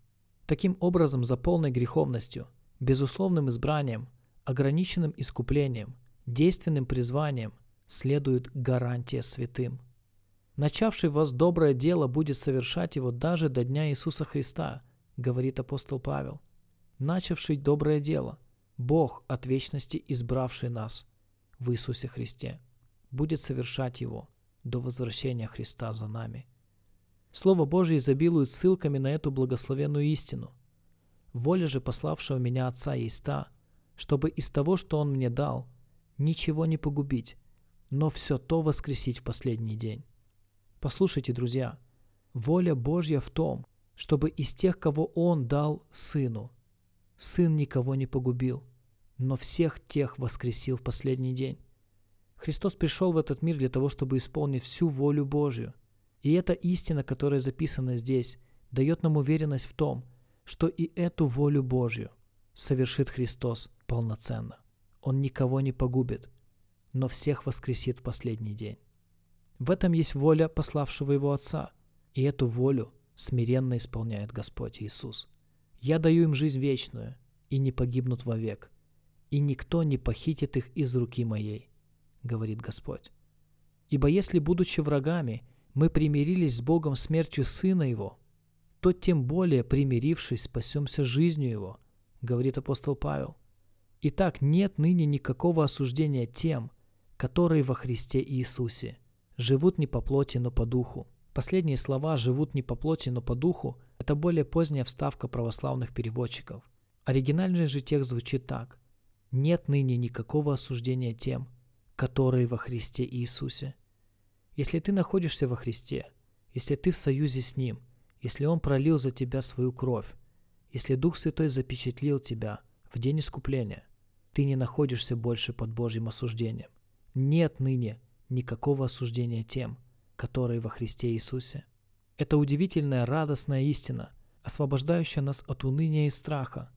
Таким образом, за полной греховностью, безусловным избранием, ограниченным искуплением, действенным призванием следует гарантия святым – Начавший вас доброе дело будет совершать его даже до дня Иисуса Христа, говорит апостол Павел. Начавший доброе дело, Бог от вечности избравший нас в Иисусе Христе, будет совершать его до возвращения Христа за нами. Слово Божье изобилует ссылками на эту благословенную истину. Воля же пославшего меня Отца есть та, чтобы из того, что Он мне дал, ничего не погубить, но все то воскресить в последний день. Послушайте, друзья, воля Божья в том, чтобы из тех, кого Он дал Сыну, Сын никого не погубил, но всех тех воскресил в последний день. Христос пришел в этот мир для того, чтобы исполнить всю волю Божью. И эта истина, которая записана здесь, дает нам уверенность в том, что и эту волю Божью совершит Христос полноценно. Он никого не погубит, но всех воскресит в последний день. В этом есть воля пославшего его Отца, и эту волю смиренно исполняет Господь Иисус. «Я даю им жизнь вечную, и не погибнут вовек, и никто не похитит их из руки моей», — говорит Господь. «Ибо если, будучи врагами, мы примирились с Богом смертью Сына Его, то тем более, примирившись, спасемся жизнью Его», — говорит апостол Павел. Итак, нет ныне никакого осуждения тем, которые во Христе Иисусе — живут не по плоти, но по духу. Последние слова «живут не по плоти, но по духу» – это более поздняя вставка православных переводчиков. Оригинальный же текст звучит так. «Нет ныне никакого осуждения тем, которые во Христе Иисусе». Если ты находишься во Христе, если ты в союзе с Ним, если Он пролил за тебя свою кровь, если Дух Святой запечатлил тебя в день искупления, ты не находишься больше под Божьим осуждением. Нет ныне никакого осуждения тем, которые во Христе Иисусе. Это удивительная радостная истина, освобождающая нас от уныния и страха,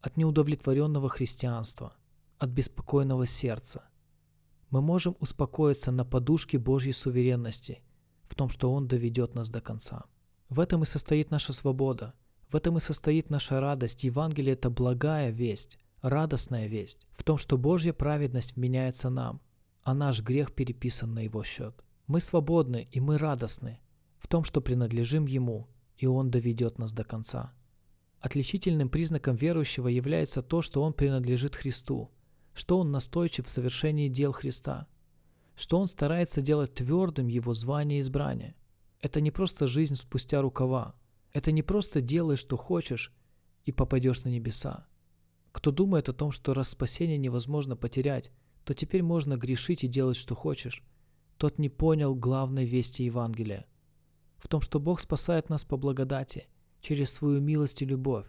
от неудовлетворенного христианства, от беспокойного сердца. Мы можем успокоиться на подушке Божьей суверенности, в том, что Он доведет нас до конца. В этом и состоит наша свобода, в этом и состоит наша радость. Евангелие – это благая весть, радостная весть, в том, что Божья праведность меняется нам – а наш грех переписан на его счет. Мы свободны и мы радостны в том, что принадлежим Ему, и Он доведет нас до конца. Отличительным признаком верующего является то, что он принадлежит Христу, что он настойчив в совершении дел Христа, что он старается делать твердым его звание и избрание. Это не просто жизнь спустя рукава, это не просто делай, что хочешь, и попадешь на небеса. Кто думает о том, что раз спасение невозможно потерять, то теперь можно грешить и делать, что хочешь. Тот не понял главной вести Евангелия. В том, что Бог спасает нас по благодати, через свою милость и любовь.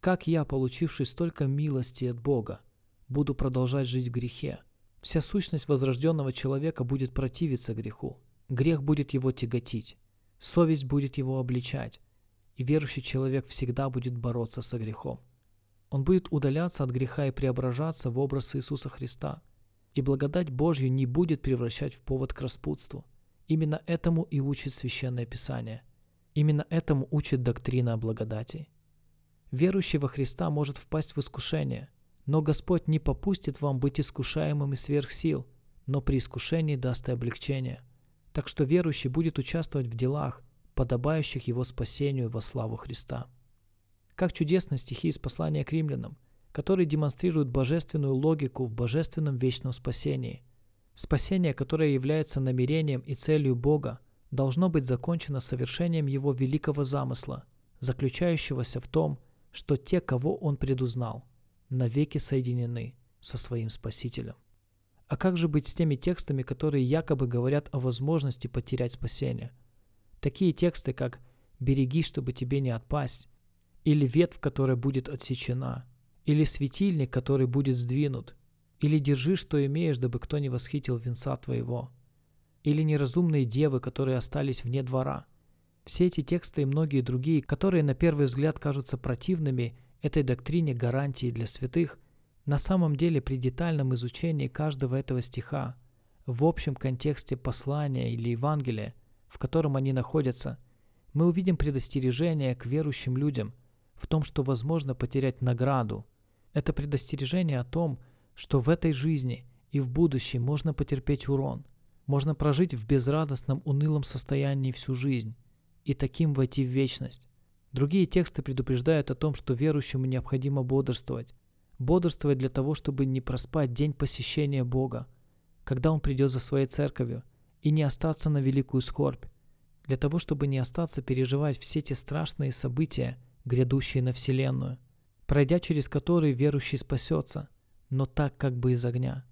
Как я, получивший столько милости от Бога, буду продолжать жить в грехе? Вся сущность возрожденного человека будет противиться греху. Грех будет его тяготить. Совесть будет его обличать. И верующий человек всегда будет бороться со грехом. Он будет удаляться от греха и преображаться в образ Иисуса Христа – и благодать Божью не будет превращать в повод к распутству Именно этому и учит Священное Писание. Именно этому учит доктрина о благодати. Верующий во Христа может впасть в искушение, но Господь не попустит вам быть искушаемыми сверх сил, но при искушении даст и облегчение. Так что верующий будет участвовать в делах, подобающих его спасению во славу Христа. Как чудесны стихи из послания к римлянам, которые демонстрируют божественную логику в божественном вечном спасении. Спасение, которое является намерением и целью Бога, должно быть закончено совершением Его великого замысла, заключающегося в том, что те, кого Он предузнал, навеки соединены со своим Спасителем. А как же быть с теми текстами, которые якобы говорят о возможности потерять спасение? Такие тексты, как «береги, чтобы тебе не отпасть», или «ветвь, которая будет отсечена», или «светильник, который будет сдвинут», или «держи, что имеешь, дабы кто не восхитил венца твоего», или «неразумные девы, которые остались вне двора». Все эти тексты и многие другие, которые на первый взгляд кажутся противными этой доктрине гарантии для святых, на самом деле при детальном изучении каждого этого стиха, в общем контексте послания или Евангелия, в котором они находятся, мы увидим предостережение к верующим людям в том, что возможно потерять награду. Это предостережение о том, что в этой жизни и в будущем можно потерпеть урон, можно прожить в безрадостном, унылом состоянии всю жизнь и таким войти в вечность. Другие тексты предупреждают о том, что верующему необходимо бодрствовать, бодрствовать для того, чтобы не проспать день посещения Бога, когда Он придет за своей церковью, и не остаться на великую скорбь, для того, чтобы не остаться переживать все те страшные события, грядущие на Вселенную, пройдя через которые верующий спасется, но так как бы из огня.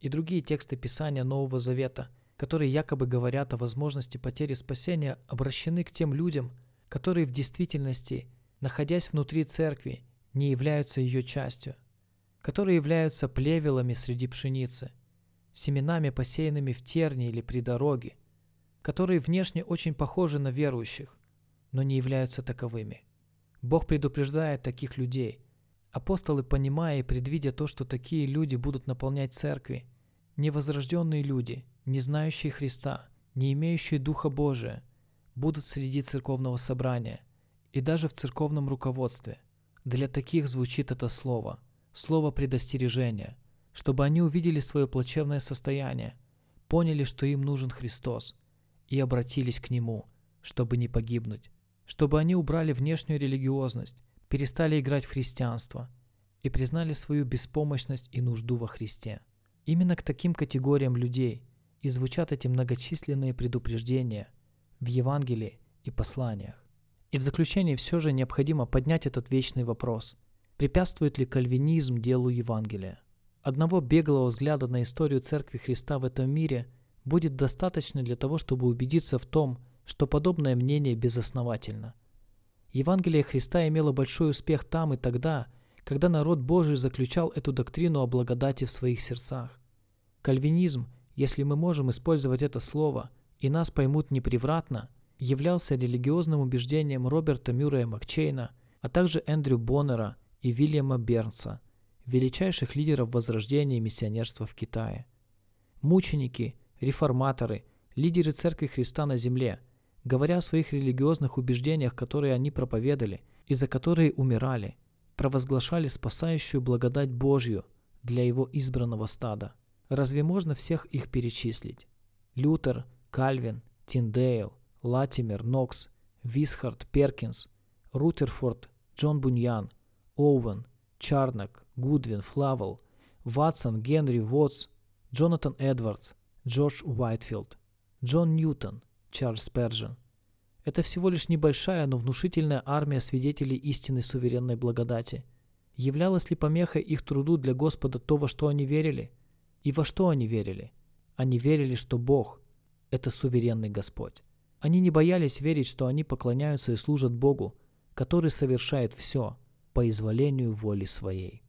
И другие тексты Писания Нового Завета, которые якобы говорят о возможности потери спасения, обращены к тем людям, которые в действительности, находясь внутри церкви, не являются ее частью, которые являются плевелами среди пшеницы, семенами, посеянными в терне или при дороге, которые внешне очень похожи на верующих, но не являются таковыми. Бог предупреждает таких людей. Апостолы, понимая и предвидя то, что такие люди будут наполнять церкви, невозрожденные люди, не знающие Христа, не имеющие Духа Божия, будут среди церковного собрания и даже в церковном руководстве – для таких звучит это слово, слово предостережения, чтобы они увидели свое плачевное состояние, поняли, что им нужен Христос, и обратились к Нему, чтобы не погибнуть, чтобы они убрали внешнюю религиозность, перестали играть в христианство и признали свою беспомощность и нужду во Христе. Именно к таким категориям людей и звучат эти многочисленные предупреждения в Евангелии и посланиях. И в заключение все же необходимо поднять этот вечный вопрос. Препятствует ли кальвинизм делу Евангелия? Одного беглого взгляда на историю Церкви Христа в этом мире будет достаточно для того, чтобы убедиться в том, что подобное мнение безосновательно. Евангелие Христа имело большой успех там и тогда, когда народ Божий заключал эту доктрину о благодати в своих сердцах. Кальвинизм, если мы можем использовать это слово, и нас поймут непревратно – являлся религиозным убеждением Роберта Мюррея Макчейна, а также Эндрю Боннера и Вильяма Бернса, величайших лидеров возрождения и миссионерства в Китае. Мученики, реформаторы, лидеры Церкви Христа на земле, говоря о своих религиозных убеждениях, которые они проповедовали и за которые умирали, провозглашали спасающую благодать Божью для его избранного стада. Разве можно всех их перечислить? Лютер, Кальвин, Тиндейл, Латимер, Нокс, Висхард, Перкинс, Рутерфорд, Джон Буньян, Оуэн, Чарнак, Гудвин, Флавел, Ватсон, Генри, Вотс, Джонатан Эдвардс, Джордж Уайтфилд, Джон Ньютон, Чарльз Спержен. Это всего лишь небольшая, но внушительная армия свидетелей истинной суверенной благодати. Являлась ли помехой их труду для Господа то, во что они верили? И во что они верили? Они верили, что Бог – это суверенный Господь. Они не боялись верить, что они поклоняются и служат Богу, который совершает все по изволению воли своей.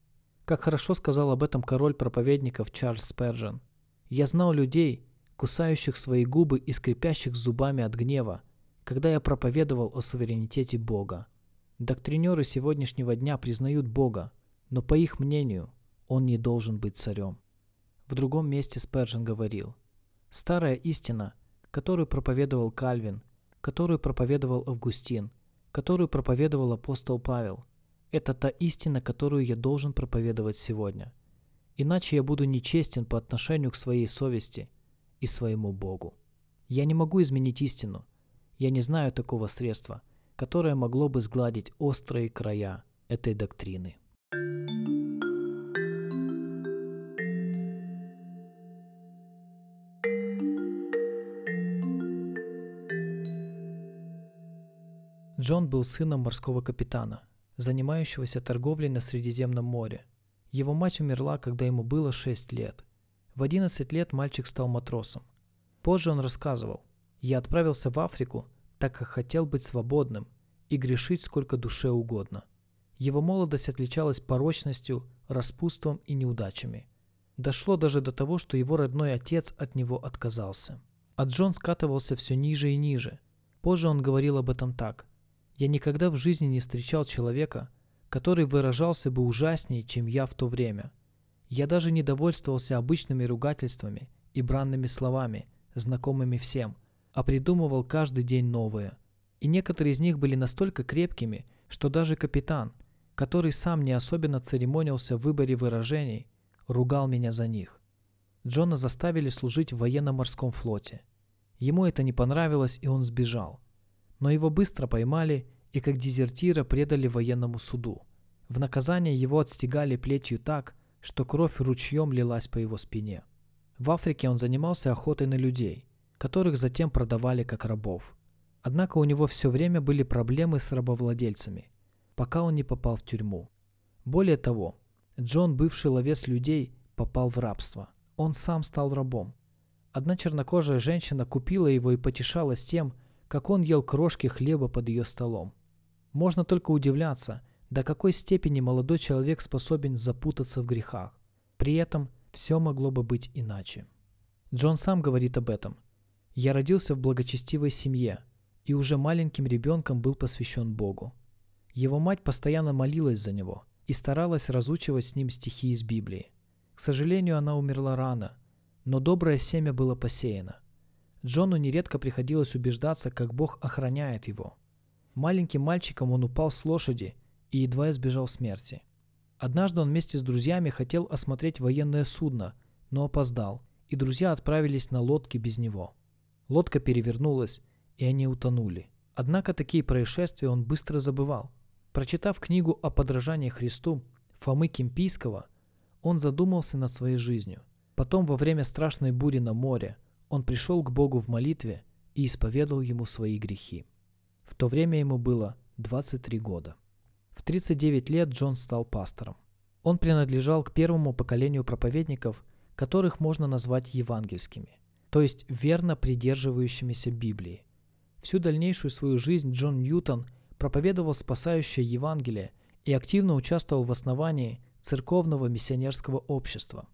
Как хорошо сказал об этом король проповедников Чарльз Спержен. «Я знал людей, кусающих свои губы и скрипящих зубами от гнева, когда я проповедовал о суверенитете Бога. Доктринеры сегодняшнего дня признают Бога, но по их мнению он не должен быть царем. В другом месте Спержен говорил, «Старая истина которую проповедовал Кальвин, которую проповедовал Августин, которую проповедовал апостол Павел. Это та истина, которую я должен проповедовать сегодня. Иначе я буду нечестен по отношению к своей совести и своему Богу. Я не могу изменить истину. Я не знаю такого средства, которое могло бы сгладить острые края этой доктрины. Джон был сыном морского капитана, занимающегося торговлей на Средиземном море. Его мать умерла, когда ему было 6 лет. В 11 лет мальчик стал матросом. Позже он рассказывал, «Я отправился в Африку, так как хотел быть свободным и грешить сколько душе угодно. Его молодость отличалась порочностью, распутством и неудачами. Дошло даже до того, что его родной отец от него отказался. А Джон скатывался все ниже и ниже. Позже он говорил об этом так. «Я никогда в жизни не встречал человека, который выражался бы ужаснее, чем я в то время. Я даже не довольствовался обычными ругательствами и бранными словами, знакомыми всем, а придумывал каждый день новые. И некоторые из них были настолько крепкими, что даже капитан, который сам не особенно церемонился в выборе выражений, ругал меня за них. Джона заставили служить в военно-морском флоте. Ему это не понравилось, и он сбежал. Но его быстро поймали и как дезертира предали военному суду. В наказание его отстегали плетью так, что кровь ручьем лилась по его спине. В Африке он занимался охотой на людей, которых затем продавали как рабов. Однако у него все время были проблемы с рабовладельцами, пока он не попал в тюрьму. Более того, Джон, бывший ловец людей, попал в рабство. Он сам стал рабом. Одна чернокожая женщина купила его и потешалась тем, как он ел крошки хлеба под ее столом. Можно только удивляться, до какой степени молодой человек способен запутаться в грехах. При этом все могло бы быть иначе. Джон сам говорит об этом. «Я родился в благочестивой семье и уже маленьким ребенком был посвящен Богу. Его мать постоянно молилась за него и старалась разучивать с ним стихи из Библии. К сожалению, она умерла рано, но доброе семя было посеяно. Джону нередко приходилось убеждаться, как Бог охраняет его – Маленьким мальчиком он упал с лошади и едва избежал смерти. Однажды он вместе с друзьями хотел осмотреть военное судно, но опоздал, и друзья отправились на лодке без него. Лодка перевернулась, и они утонули. Однако такие происшествия он быстро забывал. Прочитав книгу о подражании Христу Фомы Кемпийского, он задумался над своей жизнью. Потом, во время страшной бури на море, он пришел к Богу в молитве и исповедал ему свои грехи. В то время ему было 23 года. В 39 лет Джон стал пастором. Он принадлежал к первому поколению проповедников, которых можно назвать евангельскими, то есть верно придерживающимися Библии. Всю дальнейшую свою жизнь Джон Ньютон проповедовал спасающее Евангелие и активно участвовал в основании церковного миссионерского общества.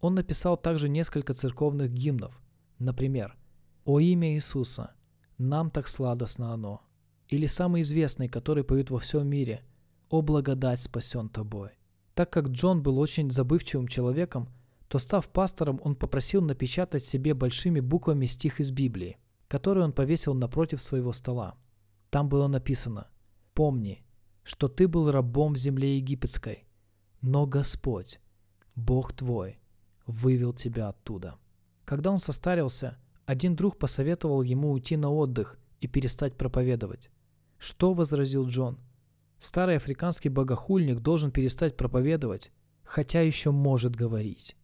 Он написал также несколько церковных гимнов, например «О имя Иисуса, нам так сладостно оно», или самый известный, который поют во всем мире «О благодать спасен тобой». Так как Джон был очень забывчивым человеком, то став пастором, он попросил напечатать себе большими буквами стих из Библии, который он повесил напротив своего стола. Там было написано «Помни, что ты был рабом в земле египетской, но Господь, Бог твой, вывел тебя оттуда». Когда он состарился, один друг посоветовал ему уйти на отдых и перестать проповедовать. «Что?» – возразил Джон. «Старый африканский богохульник должен перестать проповедовать, хотя еще может говорить».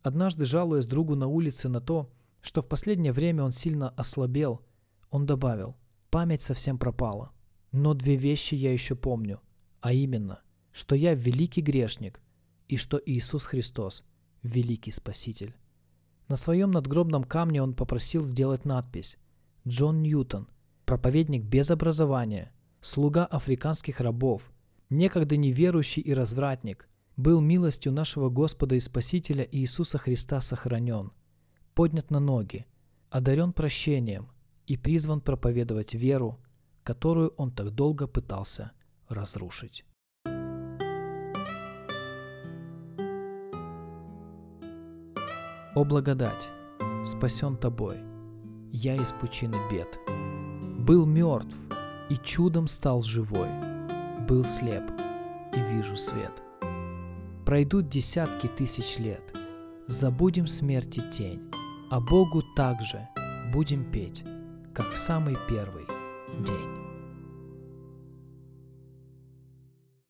Однажды, жалуясь другу на улице на то, что в последнее время он сильно ослабел, он добавил, «Память совсем пропала. Но две вещи я еще помню, а именно, что я великий грешник и что Иисус Христос – великий Спаситель». На своем надгробном камне он попросил сделать надпись «Джон Ньютон – проповедник без образования, слуга африканских рабов, некогда неверующий и развратник, был милостью нашего Господа и Спасителя Иисуса Христа сохранен, поднят на ноги, одарен прощением и призван проповедовать веру, которую он так долго пытался разрушить. О благодать, спасен тобой – я из пучины бед. Был мертв и чудом стал живой. Был слеп и вижу свет. Пройдут десятки тысяч лет, забудем смерти тень, а Богу также будем петь, как в самый первый день.